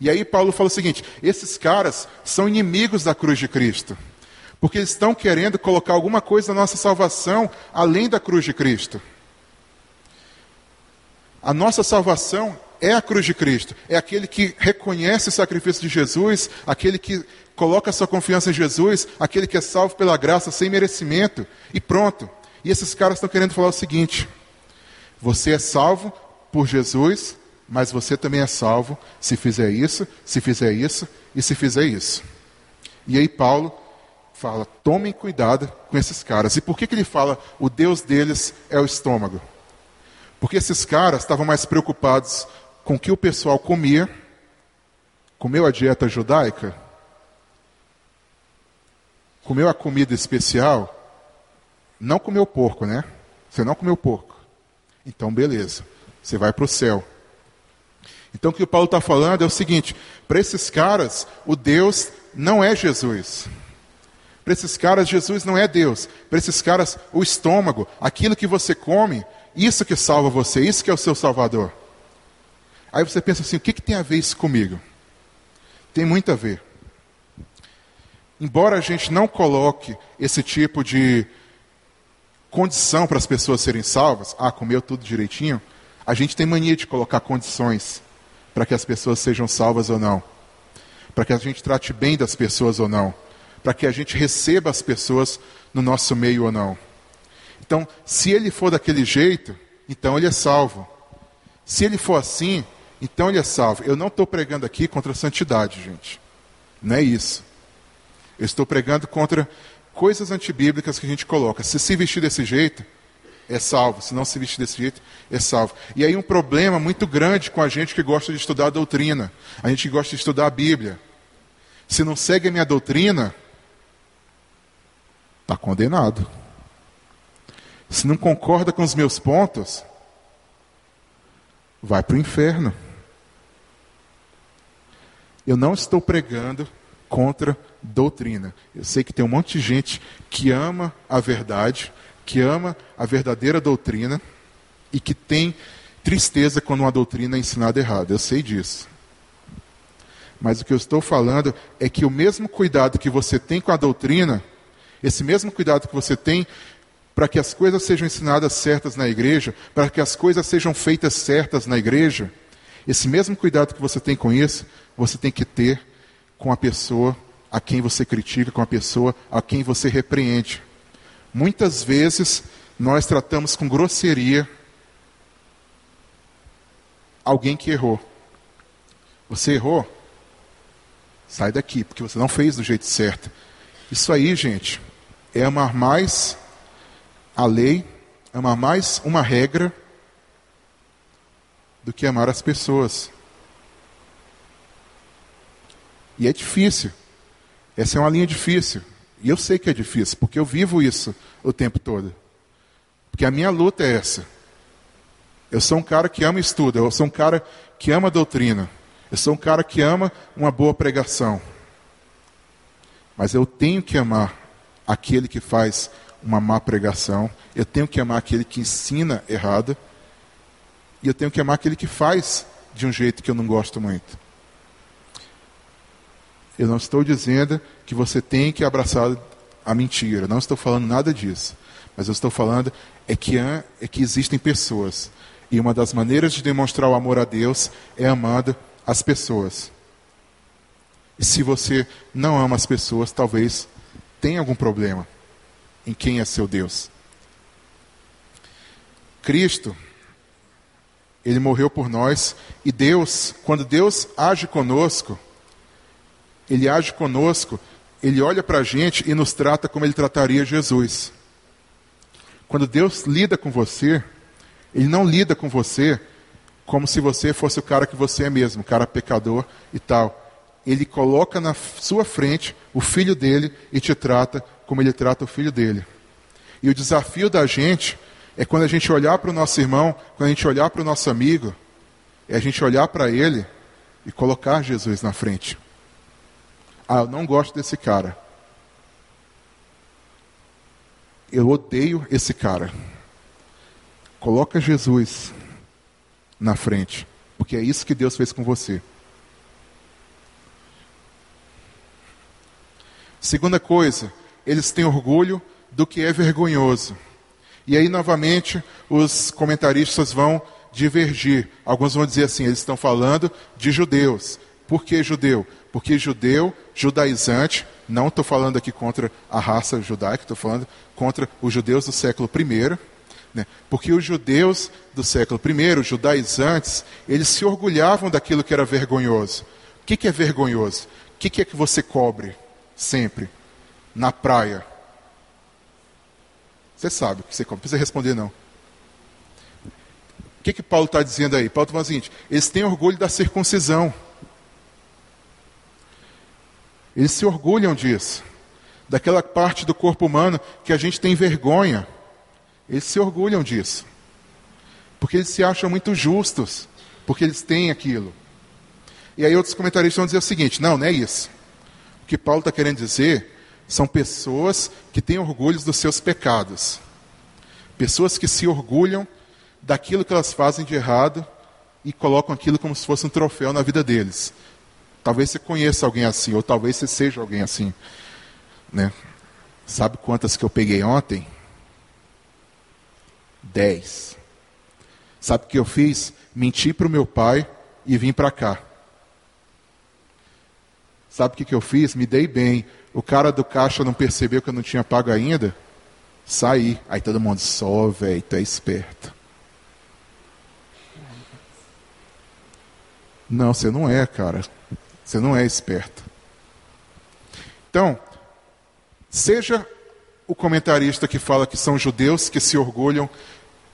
E aí Paulo fala o seguinte: esses caras são inimigos da cruz de Cristo. Porque eles estão querendo colocar alguma coisa na nossa salvação além da cruz de Cristo. A nossa salvação é a cruz de Cristo, é aquele que reconhece o sacrifício de Jesus, aquele que coloca sua confiança em Jesus, aquele que é salvo pela graça sem merecimento, e pronto. E esses caras estão querendo falar o seguinte: você é salvo por Jesus, mas você também é salvo se fizer isso, se fizer isso e se fizer isso. E aí Paulo fala: tomem cuidado com esses caras. E por que, que ele fala o Deus deles é o estômago? Porque esses caras estavam mais preocupados com o que o pessoal comia, comeu a dieta judaica, comeu a comida especial, não comeu porco, né? Você não comeu porco. Então, beleza, você vai para o céu. Então, o que o Paulo está falando é o seguinte: para esses caras, o Deus não é Jesus. Para esses caras, Jesus não é Deus. Para esses caras, o estômago, aquilo que você come, isso que salva você, isso que é o seu Salvador. Aí você pensa assim: o que, que tem a ver isso comigo? Tem muito a ver. Embora a gente não coloque esse tipo de condição para as pessoas serem salvas, ah, comeu tudo direitinho, a gente tem mania de colocar condições para que as pessoas sejam salvas ou não, para que a gente trate bem das pessoas ou não, para que a gente receba as pessoas no nosso meio ou não. Então, se ele for daquele jeito, então ele é salvo. Se ele for assim, então ele é salvo. Eu não estou pregando aqui contra a santidade, gente. Não é isso. Eu estou pregando contra coisas antibíblicas que a gente coloca. Se se vestir desse jeito, é salvo. Se não se vestir desse jeito, é salvo. E aí um problema muito grande com a gente que gosta de estudar a doutrina. A gente que gosta de estudar a Bíblia. Se não segue a minha doutrina, está condenado. Se não concorda com os meus pontos, vai para o inferno. Eu não estou pregando contra doutrina. Eu sei que tem um monte de gente que ama a verdade, que ama a verdadeira doutrina e que tem tristeza quando uma doutrina é ensinada errada. Eu sei disso. Mas o que eu estou falando é que o mesmo cuidado que você tem com a doutrina, esse mesmo cuidado que você tem para que as coisas sejam ensinadas certas na igreja, para que as coisas sejam feitas certas na igreja, esse mesmo cuidado que você tem com isso, você tem que ter com a pessoa a quem você critica, com a pessoa a quem você repreende. Muitas vezes nós tratamos com grosseria alguém que errou. Você errou? Sai daqui, porque você não fez do jeito certo. Isso aí, gente, é amar mais a lei, amar mais uma regra do que amar as pessoas. E é difícil. Essa é uma linha difícil. E eu sei que é difícil, porque eu vivo isso o tempo todo. Porque a minha luta é essa. Eu sou um cara que ama estudo, eu sou um cara que ama doutrina, eu sou um cara que ama uma boa pregação. Mas eu tenho que amar aquele que faz uma má pregação, eu tenho que amar aquele que ensina errado, e eu tenho que amar aquele que faz de um jeito que eu não gosto muito. Eu não estou dizendo que você tem que abraçar a mentira, não estou falando nada disso. Mas eu estou falando é que, é que existem pessoas. E uma das maneiras de demonstrar o amor a Deus é amando as pessoas. E se você não ama as pessoas, talvez tenha algum problema em quem é seu Deus. Cristo, ele morreu por nós e Deus, quando Deus age conosco, ele age conosco, ele olha para a gente e nos trata como ele trataria Jesus. Quando Deus lida com você, ele não lida com você como se você fosse o cara que você é mesmo, cara pecador e tal. Ele coloca na sua frente o filho dele e te trata como ele trata o filho dele. E o desafio da gente é quando a gente olhar para o nosso irmão, quando a gente olhar para o nosso amigo, é a gente olhar para ele e colocar Jesus na frente. Ah, eu não gosto desse cara. Eu odeio esse cara. Coloca Jesus na frente, porque é isso que Deus fez com você. Segunda coisa, eles têm orgulho do que é vergonhoso. E aí, novamente, os comentaristas vão divergir. Alguns vão dizer assim: eles estão falando de judeus. Por que judeu? Porque judeu, judaizante, não estou falando aqui contra a raça judaica, estou falando contra os judeus do século I. Né? Porque os judeus do século I, os judaizantes, eles se orgulhavam daquilo que era vergonhoso. O que, que é vergonhoso? O que, que é que você cobre sempre na praia? Você sabe o que você cobre, não precisa responder não. O que, que Paulo está dizendo aí? Paulo está o seguinte: eles têm orgulho da circuncisão. Eles se orgulham disso. Daquela parte do corpo humano que a gente tem vergonha. Eles se orgulham disso. Porque eles se acham muito justos. Porque eles têm aquilo. E aí outros comentaristas vão dizer o seguinte: não, não é isso. O que Paulo está querendo dizer são pessoas que têm orgulho dos seus pecados. Pessoas que se orgulham daquilo que elas fazem de errado e colocam aquilo como se fosse um troféu na vida deles. Talvez você conheça alguém assim, ou talvez você seja alguém assim. Né? Sabe quantas que eu peguei ontem? Dez. Sabe o que eu fiz? Menti para o meu pai e vim para cá. Sabe o que, que eu fiz? Me dei bem. O cara do caixa não percebeu que eu não tinha pago ainda? Saí. Aí todo mundo, só, velho, tu é esperto. Não, você não é, cara. Você não é esperto. Então, seja o comentarista que fala que são judeus que se orgulham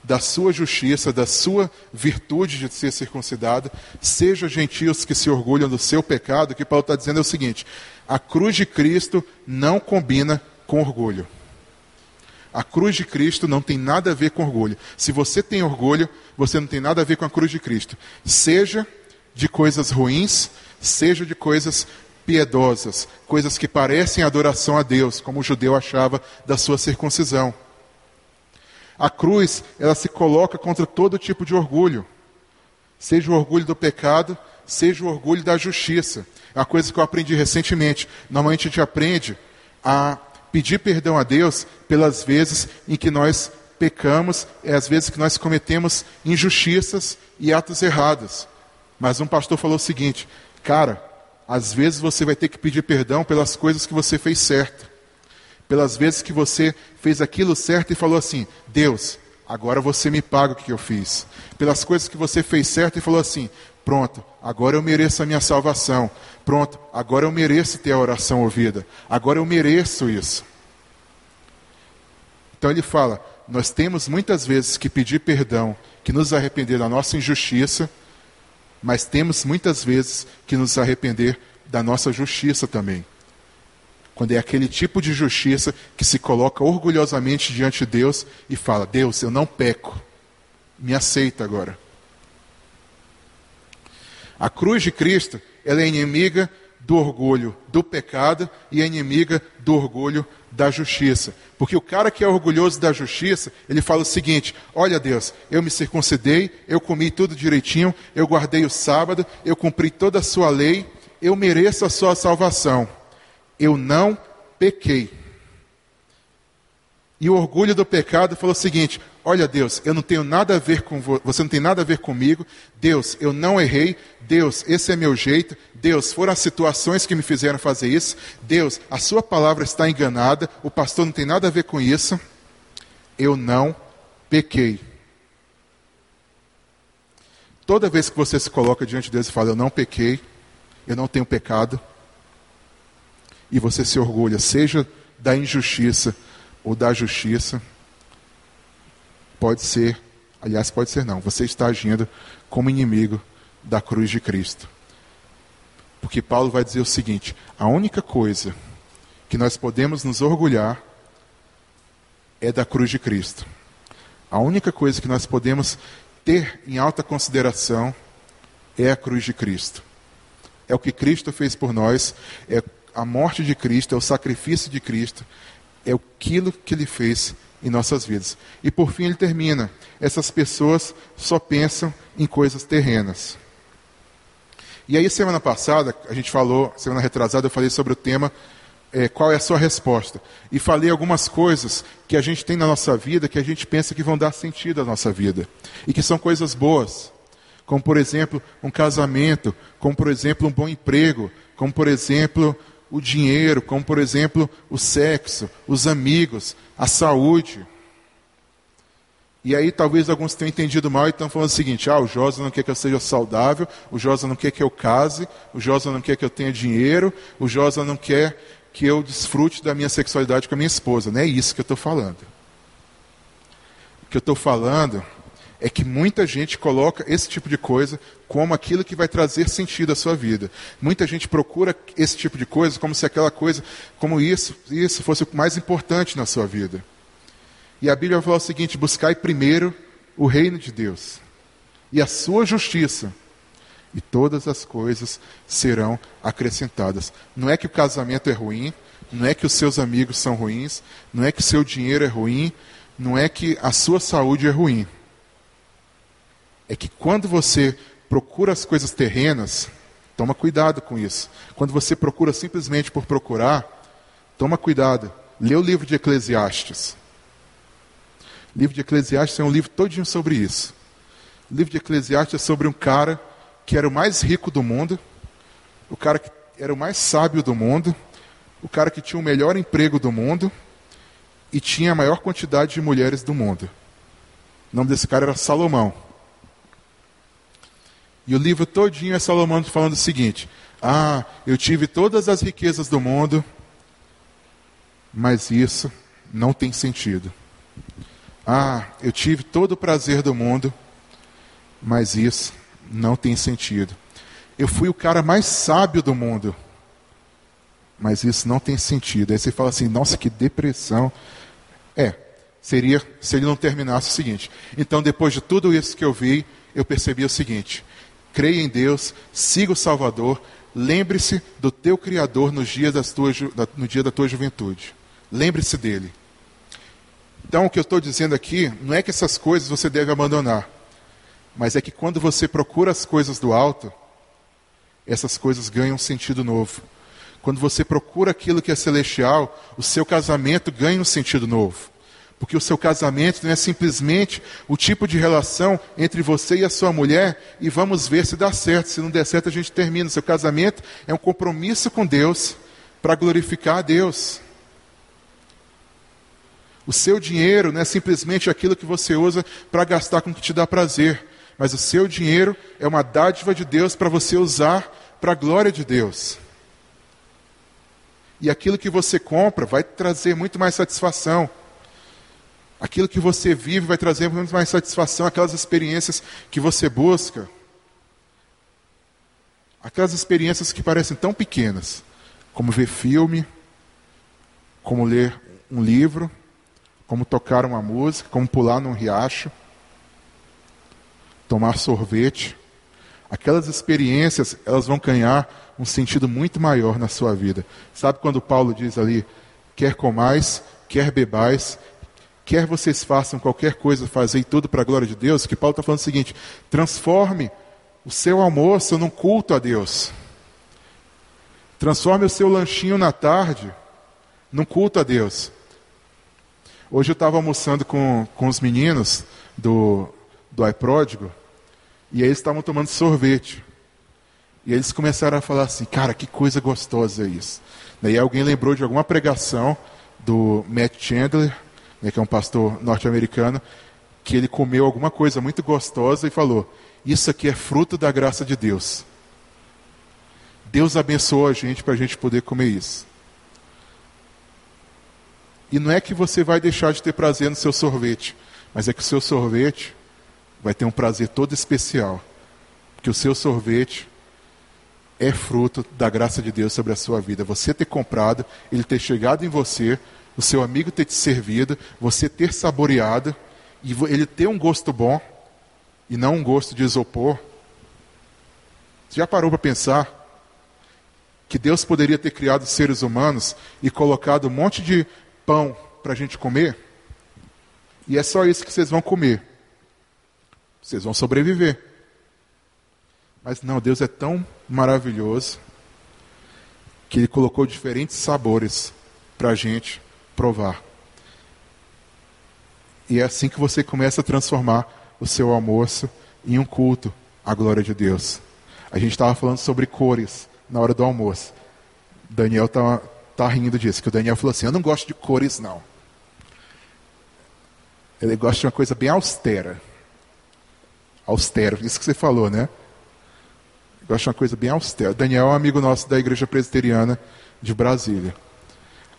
da sua justiça, da sua virtude de ser circuncidado, seja gentios que se orgulham do seu pecado, que Paulo está dizendo é o seguinte: a cruz de Cristo não combina com orgulho. A cruz de Cristo não tem nada a ver com orgulho. Se você tem orgulho, você não tem nada a ver com a cruz de Cristo. Seja de coisas ruins, seja de coisas piedosas, coisas que parecem adoração a Deus, como o judeu achava da sua circuncisão. A cruz, ela se coloca contra todo tipo de orgulho, seja o orgulho do pecado, seja o orgulho da justiça. É uma coisa que eu aprendi recentemente. Normalmente a gente aprende a pedir perdão a Deus pelas vezes em que nós pecamos, é as vezes que nós cometemos injustiças e atos errados. Mas um pastor falou o seguinte: Cara, às vezes você vai ter que pedir perdão pelas coisas que você fez certo. Pelas vezes que você fez aquilo certo e falou assim: Deus, agora você me paga o que eu fiz. Pelas coisas que você fez certo e falou assim: Pronto, agora eu mereço a minha salvação. Pronto, agora eu mereço ter a oração ouvida. Agora eu mereço isso. Então ele fala: nós temos muitas vezes que pedir perdão, que nos arrepender da nossa injustiça mas temos muitas vezes que nos arrepender da nossa justiça também. Quando é aquele tipo de justiça que se coloca orgulhosamente diante de Deus e fala: Deus, eu não peco, me aceita agora. A cruz de Cristo, ela é inimiga do orgulho do pecado e é inimiga do orgulho da justiça. Porque o cara que é orgulhoso da justiça, ele fala o seguinte: Olha, Deus, eu me circuncidei, eu comi tudo direitinho, eu guardei o sábado, eu cumpri toda a sua lei, eu mereço a sua salvação. Eu não pequei. E o orgulho do pecado falou o seguinte: Olha, Deus, eu não tenho nada a ver com vo você, não tem nada a ver comigo. Deus, eu não errei. Deus, esse é meu jeito. Deus, foram as situações que me fizeram fazer isso. Deus, a sua palavra está enganada. O pastor não tem nada a ver com isso. Eu não pequei. Toda vez que você se coloca diante de Deus e fala, eu não pequei, eu não tenho pecado, e você se orgulha, seja da injustiça ou da justiça, pode ser, aliás, pode ser não, você está agindo como inimigo da cruz de Cristo. Porque Paulo vai dizer o seguinte: a única coisa que nós podemos nos orgulhar é da cruz de Cristo. A única coisa que nós podemos ter em alta consideração é a cruz de Cristo. É o que Cristo fez por nós, é a morte de Cristo, é o sacrifício de Cristo, é aquilo que ele fez em nossas vidas. E por fim ele termina: essas pessoas só pensam em coisas terrenas. E aí, semana passada, a gente falou, semana retrasada, eu falei sobre o tema é, qual é a sua resposta. E falei algumas coisas que a gente tem na nossa vida que a gente pensa que vão dar sentido à nossa vida. E que são coisas boas. Como, por exemplo, um casamento, como, por exemplo, um bom emprego, como, por exemplo, o dinheiro, como, por exemplo, o sexo, os amigos, a saúde. E aí talvez alguns tenham entendido mal e estão falando o seguinte: ah, o Josa não quer que eu seja saudável, o Josa não quer que eu case, o Josa não quer que eu tenha dinheiro, o Josa não quer que eu desfrute da minha sexualidade com a minha esposa. Não é isso que eu estou falando. O que eu estou falando é que muita gente coloca esse tipo de coisa como aquilo que vai trazer sentido à sua vida. Muita gente procura esse tipo de coisa como se aquela coisa, como isso, isso fosse o mais importante na sua vida. E a Bíblia fala o seguinte: buscai primeiro o reino de Deus e a sua justiça, e todas as coisas serão acrescentadas. Não é que o casamento é ruim, não é que os seus amigos são ruins, não é que o seu dinheiro é ruim, não é que a sua saúde é ruim. É que quando você procura as coisas terrenas, toma cuidado com isso. Quando você procura simplesmente por procurar, toma cuidado. Lê o livro de Eclesiastes. O livro de Eclesiastes é um livro todinho sobre isso. O livro de Eclesiastes é sobre um cara que era o mais rico do mundo, o cara que era o mais sábio do mundo, o cara que tinha o melhor emprego do mundo e tinha a maior quantidade de mulheres do mundo. O nome desse cara era Salomão. E o livro todinho é Salomão falando o seguinte: Ah, eu tive todas as riquezas do mundo, mas isso não tem sentido. Ah, eu tive todo o prazer do mundo, mas isso não tem sentido. Eu fui o cara mais sábio do mundo, mas isso não tem sentido. Aí você fala assim: nossa, que depressão. É, seria se ele não terminasse o seguinte. Então, depois de tudo isso que eu vi, eu percebi o seguinte: creia em Deus, siga o Salvador, lembre-se do teu Criador no dia, tuas, no dia da tua juventude. Lembre-se dele. Então, o que eu estou dizendo aqui não é que essas coisas você deve abandonar, mas é que quando você procura as coisas do alto, essas coisas ganham um sentido novo. Quando você procura aquilo que é celestial, o seu casamento ganha um sentido novo. Porque o seu casamento não é simplesmente o tipo de relação entre você e a sua mulher e vamos ver se dá certo. Se não der certo, a gente termina. O seu casamento é um compromisso com Deus para glorificar a Deus. O seu dinheiro não é simplesmente aquilo que você usa para gastar com o que te dá prazer, mas o seu dinheiro é uma dádiva de Deus para você usar para a glória de Deus. E aquilo que você compra vai trazer muito mais satisfação. Aquilo que você vive vai trazer muito mais satisfação, aquelas experiências que você busca. Aquelas experiências que parecem tão pequenas, como ver filme, como ler um livro como tocar uma música, como pular num riacho, tomar sorvete. Aquelas experiências, elas vão ganhar um sentido muito maior na sua vida. Sabe quando Paulo diz ali, quer comais, quer bebais, quer vocês façam qualquer coisa, fazei tudo para a glória de Deus, que Paulo está falando o seguinte, transforme o seu almoço num culto a Deus. Transforme o seu lanchinho na tarde num culto a Deus. Hoje eu estava almoçando com, com os meninos do, do iPródigo e eles estavam tomando sorvete. E eles começaram a falar assim, cara, que coisa gostosa é isso. Daí alguém lembrou de alguma pregação do Matt Chandler, né, que é um pastor norte-americano, que ele comeu alguma coisa muito gostosa e falou: Isso aqui é fruto da graça de Deus. Deus abençoou a gente para a gente poder comer isso. E não é que você vai deixar de ter prazer no seu sorvete, mas é que o seu sorvete vai ter um prazer todo especial. Porque o seu sorvete é fruto da graça de Deus sobre a sua vida. Você ter comprado, ele ter chegado em você, o seu amigo ter te servido, você ter saboreado, e ele ter um gosto bom, e não um gosto de isopor. Você já parou para pensar que Deus poderia ter criado seres humanos e colocado um monte de pão para a gente comer, e é só isso que vocês vão comer. Vocês vão sobreviver. Mas não, Deus é tão maravilhoso que Ele colocou diferentes sabores para a gente provar. E é assim que você começa a transformar o seu almoço em um culto à glória de Deus. A gente estava falando sobre cores na hora do almoço. Daniel está tá rindo disso, que o Daniel falou assim: Eu não gosto de cores, não. Ele gosta de uma coisa bem austera. Austero, isso que você falou, né? Gosta de uma coisa bem austera. Daniel é um amigo nosso da igreja presbiteriana de Brasília.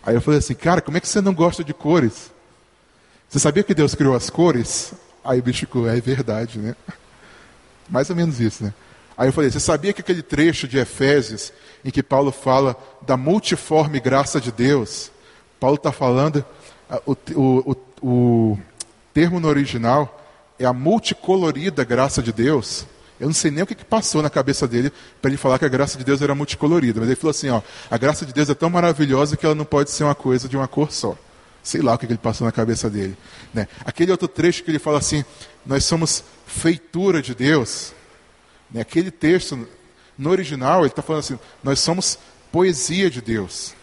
Aí eu falei assim, cara, como é que você não gosta de cores? Você sabia que Deus criou as cores? Aí o bicho ficou, é verdade, né? Mais ou menos isso, né? Aí eu falei, você sabia que aquele trecho de Efésios, em que Paulo fala da multiforme graça de Deus, Paulo está falando, o, o, o, o termo no original é a multicolorida graça de Deus. Eu não sei nem o que, que passou na cabeça dele para ele falar que a graça de Deus era multicolorida. Mas ele falou assim: ó, a graça de Deus é tão maravilhosa que ela não pode ser uma coisa de uma cor só. Sei lá o que, que ele passou na cabeça dele. Né? Aquele outro trecho que ele fala assim: nós somos feitura de Deus. Né? Aquele texto, no original, ele está falando assim: nós somos poesia de Deus.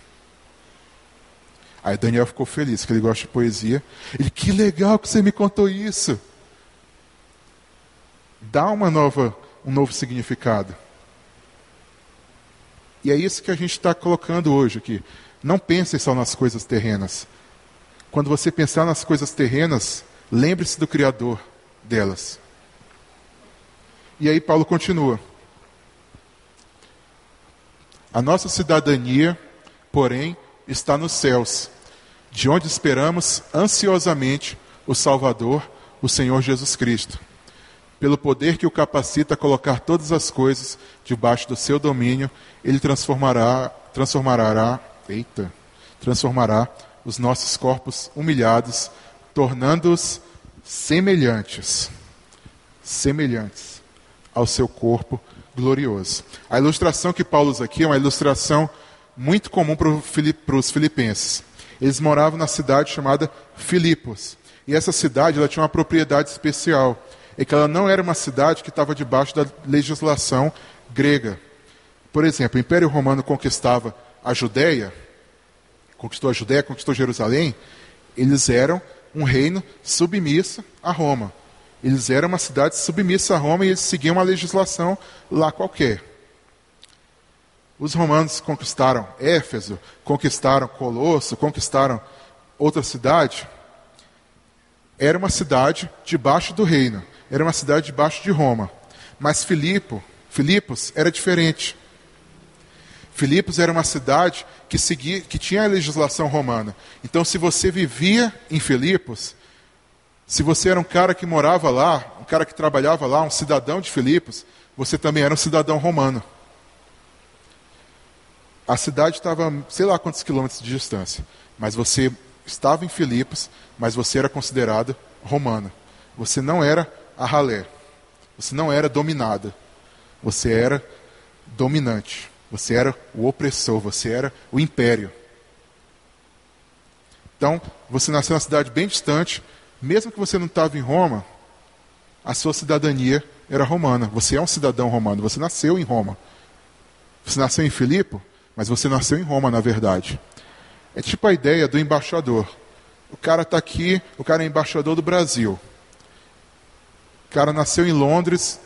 Aí Daniel ficou feliz, que ele gosta de poesia. Ele, que legal que você me contou isso. Dá uma nova, um novo significado. E é isso que a gente está colocando hoje aqui. Não pense só nas coisas terrenas. Quando você pensar nas coisas terrenas, lembre-se do Criador delas. E aí Paulo continua. A nossa cidadania, porém, está nos céus, de onde esperamos ansiosamente o Salvador, o Senhor Jesus Cristo. Pelo poder que o capacita a colocar todas as coisas debaixo do seu domínio, ele transformará, transformará, eita, transformará os nossos corpos humilhados, tornando-os semelhantes, semelhantes ao seu corpo glorioso. A ilustração que Paulo usa aqui é uma ilustração muito comum para os filipenses. Eles moravam na cidade chamada Filipos. E essa cidade ela tinha uma propriedade especial. É que ela não era uma cidade que estava debaixo da legislação grega. Por exemplo, o Império Romano conquistava a Judéia, conquistou a Judéia, conquistou Jerusalém, eles eram um reino submisso a Roma. Eles eram uma cidade submissa a Roma e eles seguiam uma legislação lá qualquer. Os romanos conquistaram Éfeso, conquistaram Colosso, conquistaram outra cidade. Era uma cidade debaixo do reino, era uma cidade debaixo de Roma. Mas Filipo, Filipos era diferente. Filipos era uma cidade que, seguia, que tinha a legislação romana. Então, se você vivia em Filipos, se você era um cara que morava lá, um cara que trabalhava lá, um cidadão de Filipos, você também era um cidadão romano. A cidade estava, sei lá quantos quilômetros de distância, mas você estava em Filipos, mas você era considerado romano. Você não era a ralé. Você não era dominada. Você era dominante. Você era o opressor, você era o império. Então, você nasceu numa cidade bem distante, mesmo que você não estava em Roma, a sua cidadania era romana. Você é um cidadão romano, você nasceu em Roma. Você nasceu em Filipe, mas você nasceu em Roma, na verdade. É tipo a ideia do embaixador. O cara está aqui, o cara é embaixador do Brasil. Cara nasceu em Londres,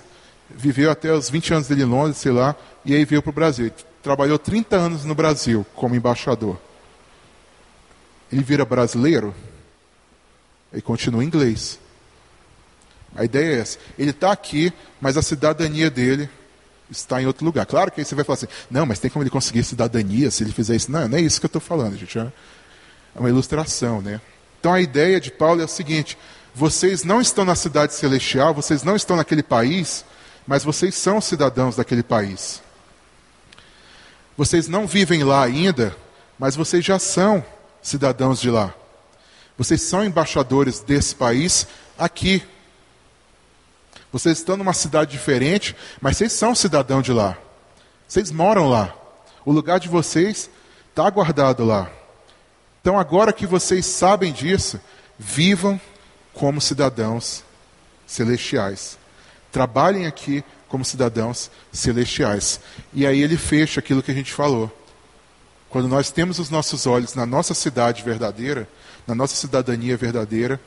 viveu até os 20 anos dele em Londres, sei lá, e aí veio para o Brasil. Trabalhou 30 anos no Brasil como embaixador. Ele vira brasileiro? Ele continua inglês. A ideia é essa. Ele está aqui, mas a cidadania dele está em outro lugar. Claro que aí você vai falar assim, não, mas tem como ele conseguir cidadania se ele fizer isso. Não, não é isso que eu estou falando, gente. É uma ilustração, né? Então a ideia de Paulo é o seguinte: vocês não estão na cidade celestial, vocês não estão naquele país, mas vocês são cidadãos daquele país. Vocês não vivem lá ainda, mas vocês já são cidadãos de lá. Vocês são embaixadores desse país aqui. Vocês estão numa cidade diferente, mas vocês são cidadão de lá. Vocês moram lá. O lugar de vocês está guardado lá. Então, agora que vocês sabem disso, vivam como cidadãos celestiais. Trabalhem aqui como cidadãos celestiais. E aí ele fecha aquilo que a gente falou. Quando nós temos os nossos olhos na nossa cidade verdadeira, na nossa cidadania verdadeira,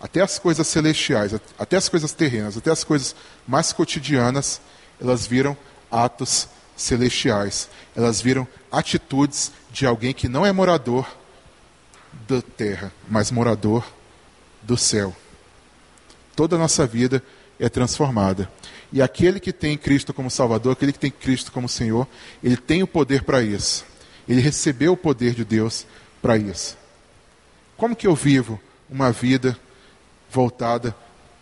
até as coisas celestiais, até as coisas terrenas, até as coisas mais cotidianas, elas viram atos celestiais. Elas viram atitudes de alguém que não é morador da terra, mas morador do céu. Toda a nossa vida é transformada. E aquele que tem Cristo como Salvador, aquele que tem Cristo como Senhor, ele tem o poder para isso. Ele recebeu o poder de Deus para isso. Como que eu vivo uma vida voltada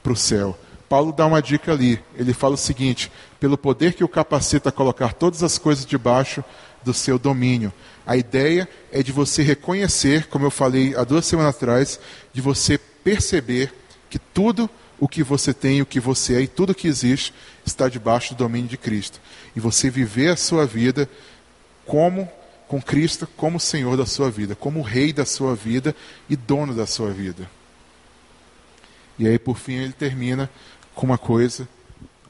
para o céu? Paulo dá uma dica ali. Ele fala o seguinte: pelo poder que o capacita a colocar todas as coisas debaixo do seu domínio. A ideia é de você reconhecer, como eu falei há duas semanas atrás, de você perceber que tudo o que você tem, o que você é e tudo que existe está debaixo do domínio de Cristo. E você viver a sua vida como com Cristo como Senhor da sua vida, como Rei da sua vida e dono da sua vida. E aí, por fim, ele termina com uma coisa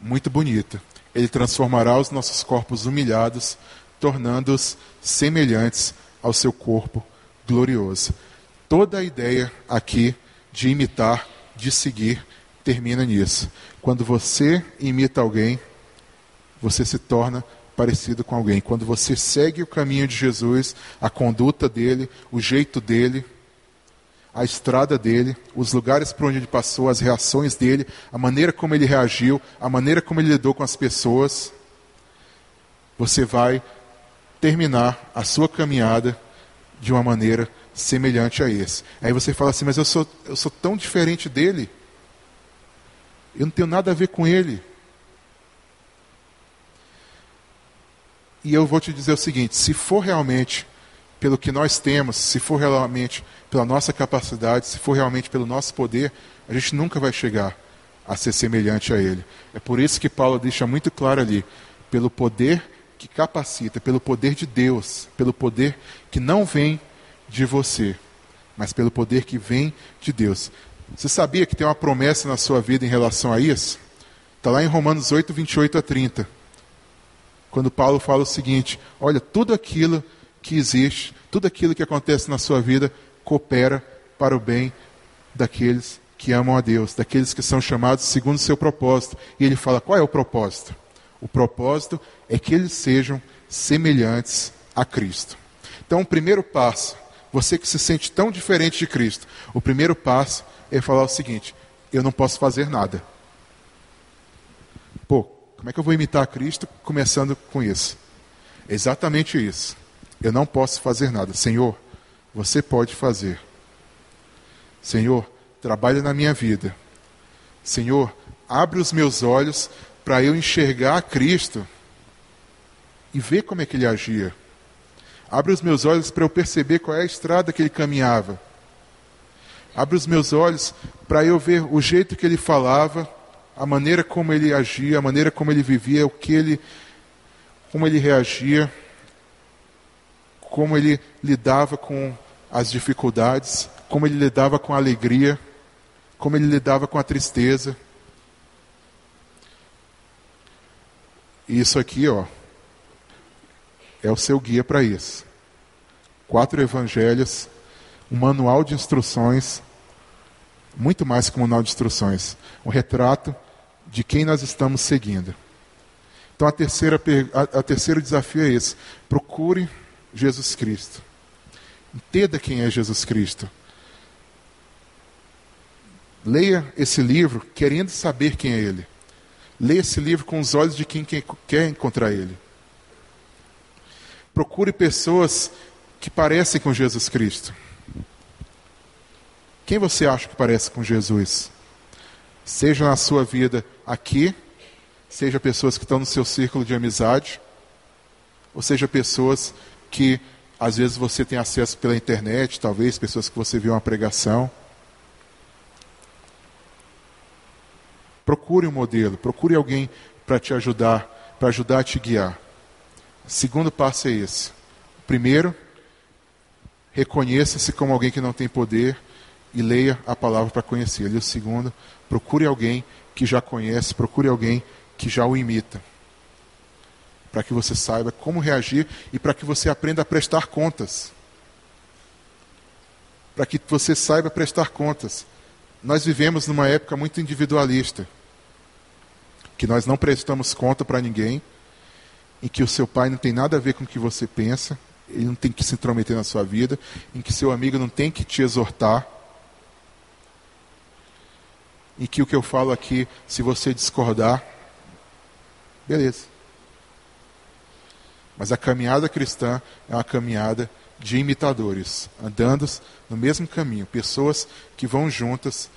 muito bonita. Ele transformará os nossos corpos humilhados, tornando-os semelhantes ao seu corpo glorioso. Toda a ideia aqui de imitar, de seguir, termina nisso. Quando você imita alguém, você se torna parecido com alguém. Quando você segue o caminho de Jesus, a conduta dele, o jeito dele, a estrada dele, os lugares por onde ele passou, as reações dele, a maneira como ele reagiu, a maneira como ele lidou com as pessoas, você vai terminar a sua caminhada de uma maneira semelhante a esse. Aí você fala assim, mas eu sou, eu sou tão diferente dele. Eu não tenho nada a ver com ele. E eu vou te dizer o seguinte: se for realmente pelo que nós temos, se for realmente pela nossa capacidade, se for realmente pelo nosso poder, a gente nunca vai chegar a ser semelhante a Ele. É por isso que Paulo deixa muito claro ali: pelo poder que capacita, pelo poder de Deus, pelo poder que não vem de você, mas pelo poder que vem de Deus. Você sabia que tem uma promessa na sua vida em relação a isso? Está lá em Romanos 8, 28 a 30 quando Paulo fala o seguinte: olha, tudo aquilo que existe, tudo aquilo que acontece na sua vida coopera para o bem daqueles que amam a Deus, daqueles que são chamados segundo o seu propósito. E ele fala: qual é o propósito? O propósito é que eles sejam semelhantes a Cristo. Então, o primeiro passo, você que se sente tão diferente de Cristo, o primeiro passo é falar o seguinte: eu não posso fazer nada. Pô, como é que eu vou imitar Cristo começando com isso? exatamente isso. Eu não posso fazer nada. Senhor, você pode fazer. Senhor, trabalha na minha vida. Senhor, abre os meus olhos para eu enxergar Cristo e ver como é que ele agia. Abre os meus olhos para eu perceber qual é a estrada que ele caminhava. Abre os meus olhos para eu ver o jeito que ele falava a maneira como ele agia, a maneira como ele vivia, o que ele, como ele reagia, como ele lidava com as dificuldades, como ele lidava com a alegria, como ele lidava com a tristeza. Isso aqui, ó, é o seu guia para isso. Quatro evangelhos, um manual de instruções muito mais que um manual de instruções, um retrato de quem nós estamos seguindo. Então, a terceira, a, a terceiro desafio é esse: procure Jesus Cristo. Entenda quem é Jesus Cristo. Leia esse livro querendo saber quem é Ele. Leia esse livro com os olhos de quem quer encontrar Ele. Procure pessoas que parecem com Jesus Cristo. Quem você acha que parece com Jesus? Seja na sua vida aqui, seja pessoas que estão no seu círculo de amizade, ou seja pessoas que às vezes você tem acesso pela internet, talvez pessoas que você viu uma pregação. Procure um modelo, procure alguém para te ajudar, para ajudar a te guiar. O segundo passo é esse. O primeiro, reconheça-se como alguém que não tem poder e leia a palavra para conhecê-lo. E o segundo, procure alguém que já conhece, procure alguém que já o imita. Para que você saiba como reagir e para que você aprenda a prestar contas. Para que você saiba prestar contas. Nós vivemos numa época muito individualista, que nós não prestamos conta para ninguém, em que o seu pai não tem nada a ver com o que você pensa, ele não tem que se intrometer na sua vida, em que seu amigo não tem que te exortar, em que o que eu falo aqui, se você discordar, beleza. Mas a caminhada cristã é uma caminhada de imitadores, andando no mesmo caminho, pessoas que vão juntas,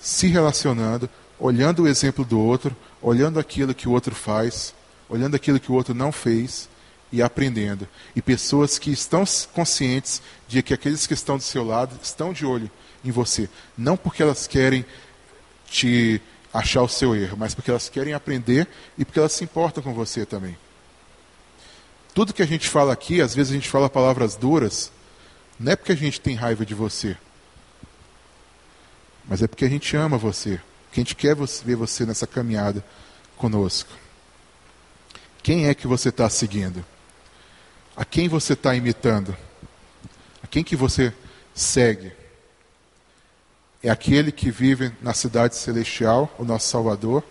se relacionando, olhando o exemplo do outro, olhando aquilo que o outro faz, olhando aquilo que o outro não fez e aprendendo. E pessoas que estão conscientes de que aqueles que estão do seu lado estão de olho em você, não porque elas querem te achar o seu erro, mas porque elas querem aprender e porque elas se importam com você também. Tudo que a gente fala aqui, às vezes a gente fala palavras duras, não é porque a gente tem raiva de você, mas é porque a gente ama você, que a gente quer ver você nessa caminhada conosco. Quem é que você está seguindo? A quem você está imitando? A quem que você segue? É aquele que vive na cidade celestial, o nosso Salvador?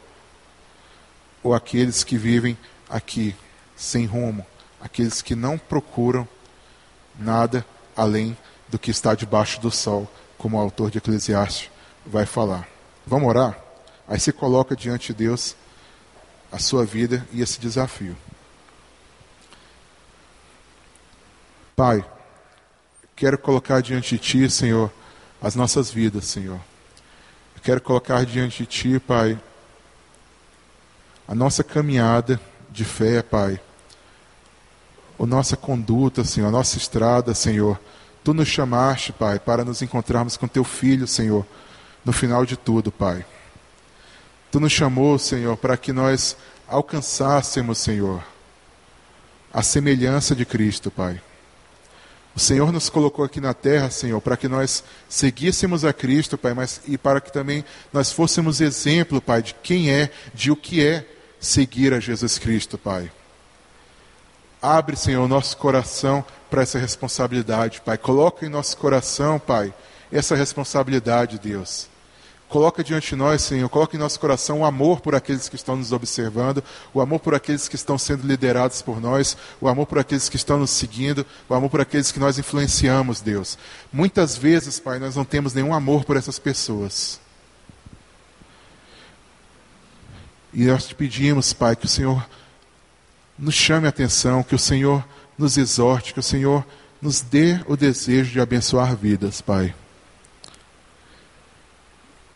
Ou aqueles que vivem aqui, sem rumo? Aqueles que não procuram nada além do que está debaixo do sol, como o autor de Eclesiastes vai falar. Vamos orar? Aí você coloca diante de Deus a sua vida e esse desafio. Pai, quero colocar diante de Ti, Senhor, as nossas vidas, Senhor. Eu quero colocar diante de Ti, Pai, a nossa caminhada de fé, Pai. A nossa conduta, Senhor, a nossa estrada, Senhor. Tu nos chamaste, Pai, para nos encontrarmos com Teu Filho, Senhor, no final de tudo, Pai. Tu nos chamou, Senhor, para que nós alcançássemos, Senhor, a semelhança de Cristo, Pai. O Senhor nos colocou aqui na terra, Senhor, para que nós seguíssemos a Cristo, Pai, mas e para que também nós fôssemos exemplo, Pai, de quem é, de o que é seguir a Jesus Cristo, Pai. Abre, Senhor, o nosso coração para essa responsabilidade, Pai. Coloca em nosso coração, Pai, essa responsabilidade, Deus. Coloca diante de nós, Senhor, coloca em nosso coração o amor por aqueles que estão nos observando, o amor por aqueles que estão sendo liderados por nós, o amor por aqueles que estão nos seguindo, o amor por aqueles que nós influenciamos, Deus. Muitas vezes, Pai, nós não temos nenhum amor por essas pessoas. E nós te pedimos, Pai, que o Senhor nos chame a atenção, que o Senhor nos exorte, que o Senhor nos dê o desejo de abençoar vidas, Pai.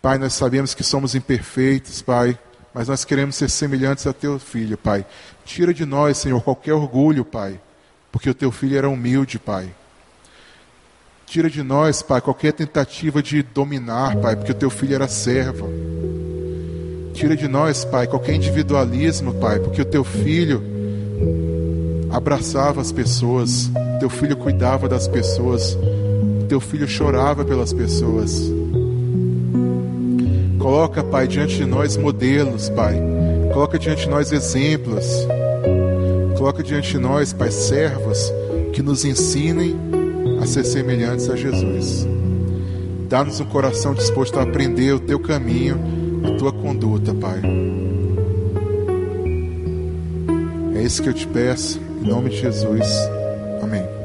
Pai, nós sabemos que somos imperfeitos, Pai, mas nós queremos ser semelhantes a Teu Filho, Pai. Tira de nós, Senhor, qualquer orgulho, Pai, porque o Teu Filho era humilde, Pai. Tira de nós, Pai, qualquer tentativa de dominar, Pai, porque o Teu Filho era servo. Tira de nós, Pai, qualquer individualismo, Pai, porque o Teu Filho abraçava as pessoas, Teu Filho cuidava das pessoas, Teu Filho chorava pelas pessoas. Coloca, Pai, diante de nós modelos, Pai. Coloca diante de nós exemplos. Coloca diante de nós, Pai, servos que nos ensinem a ser semelhantes a Jesus. Dá-nos um coração disposto a aprender o teu caminho, a tua conduta, Pai. É isso que eu te peço, em nome de Jesus. Amém.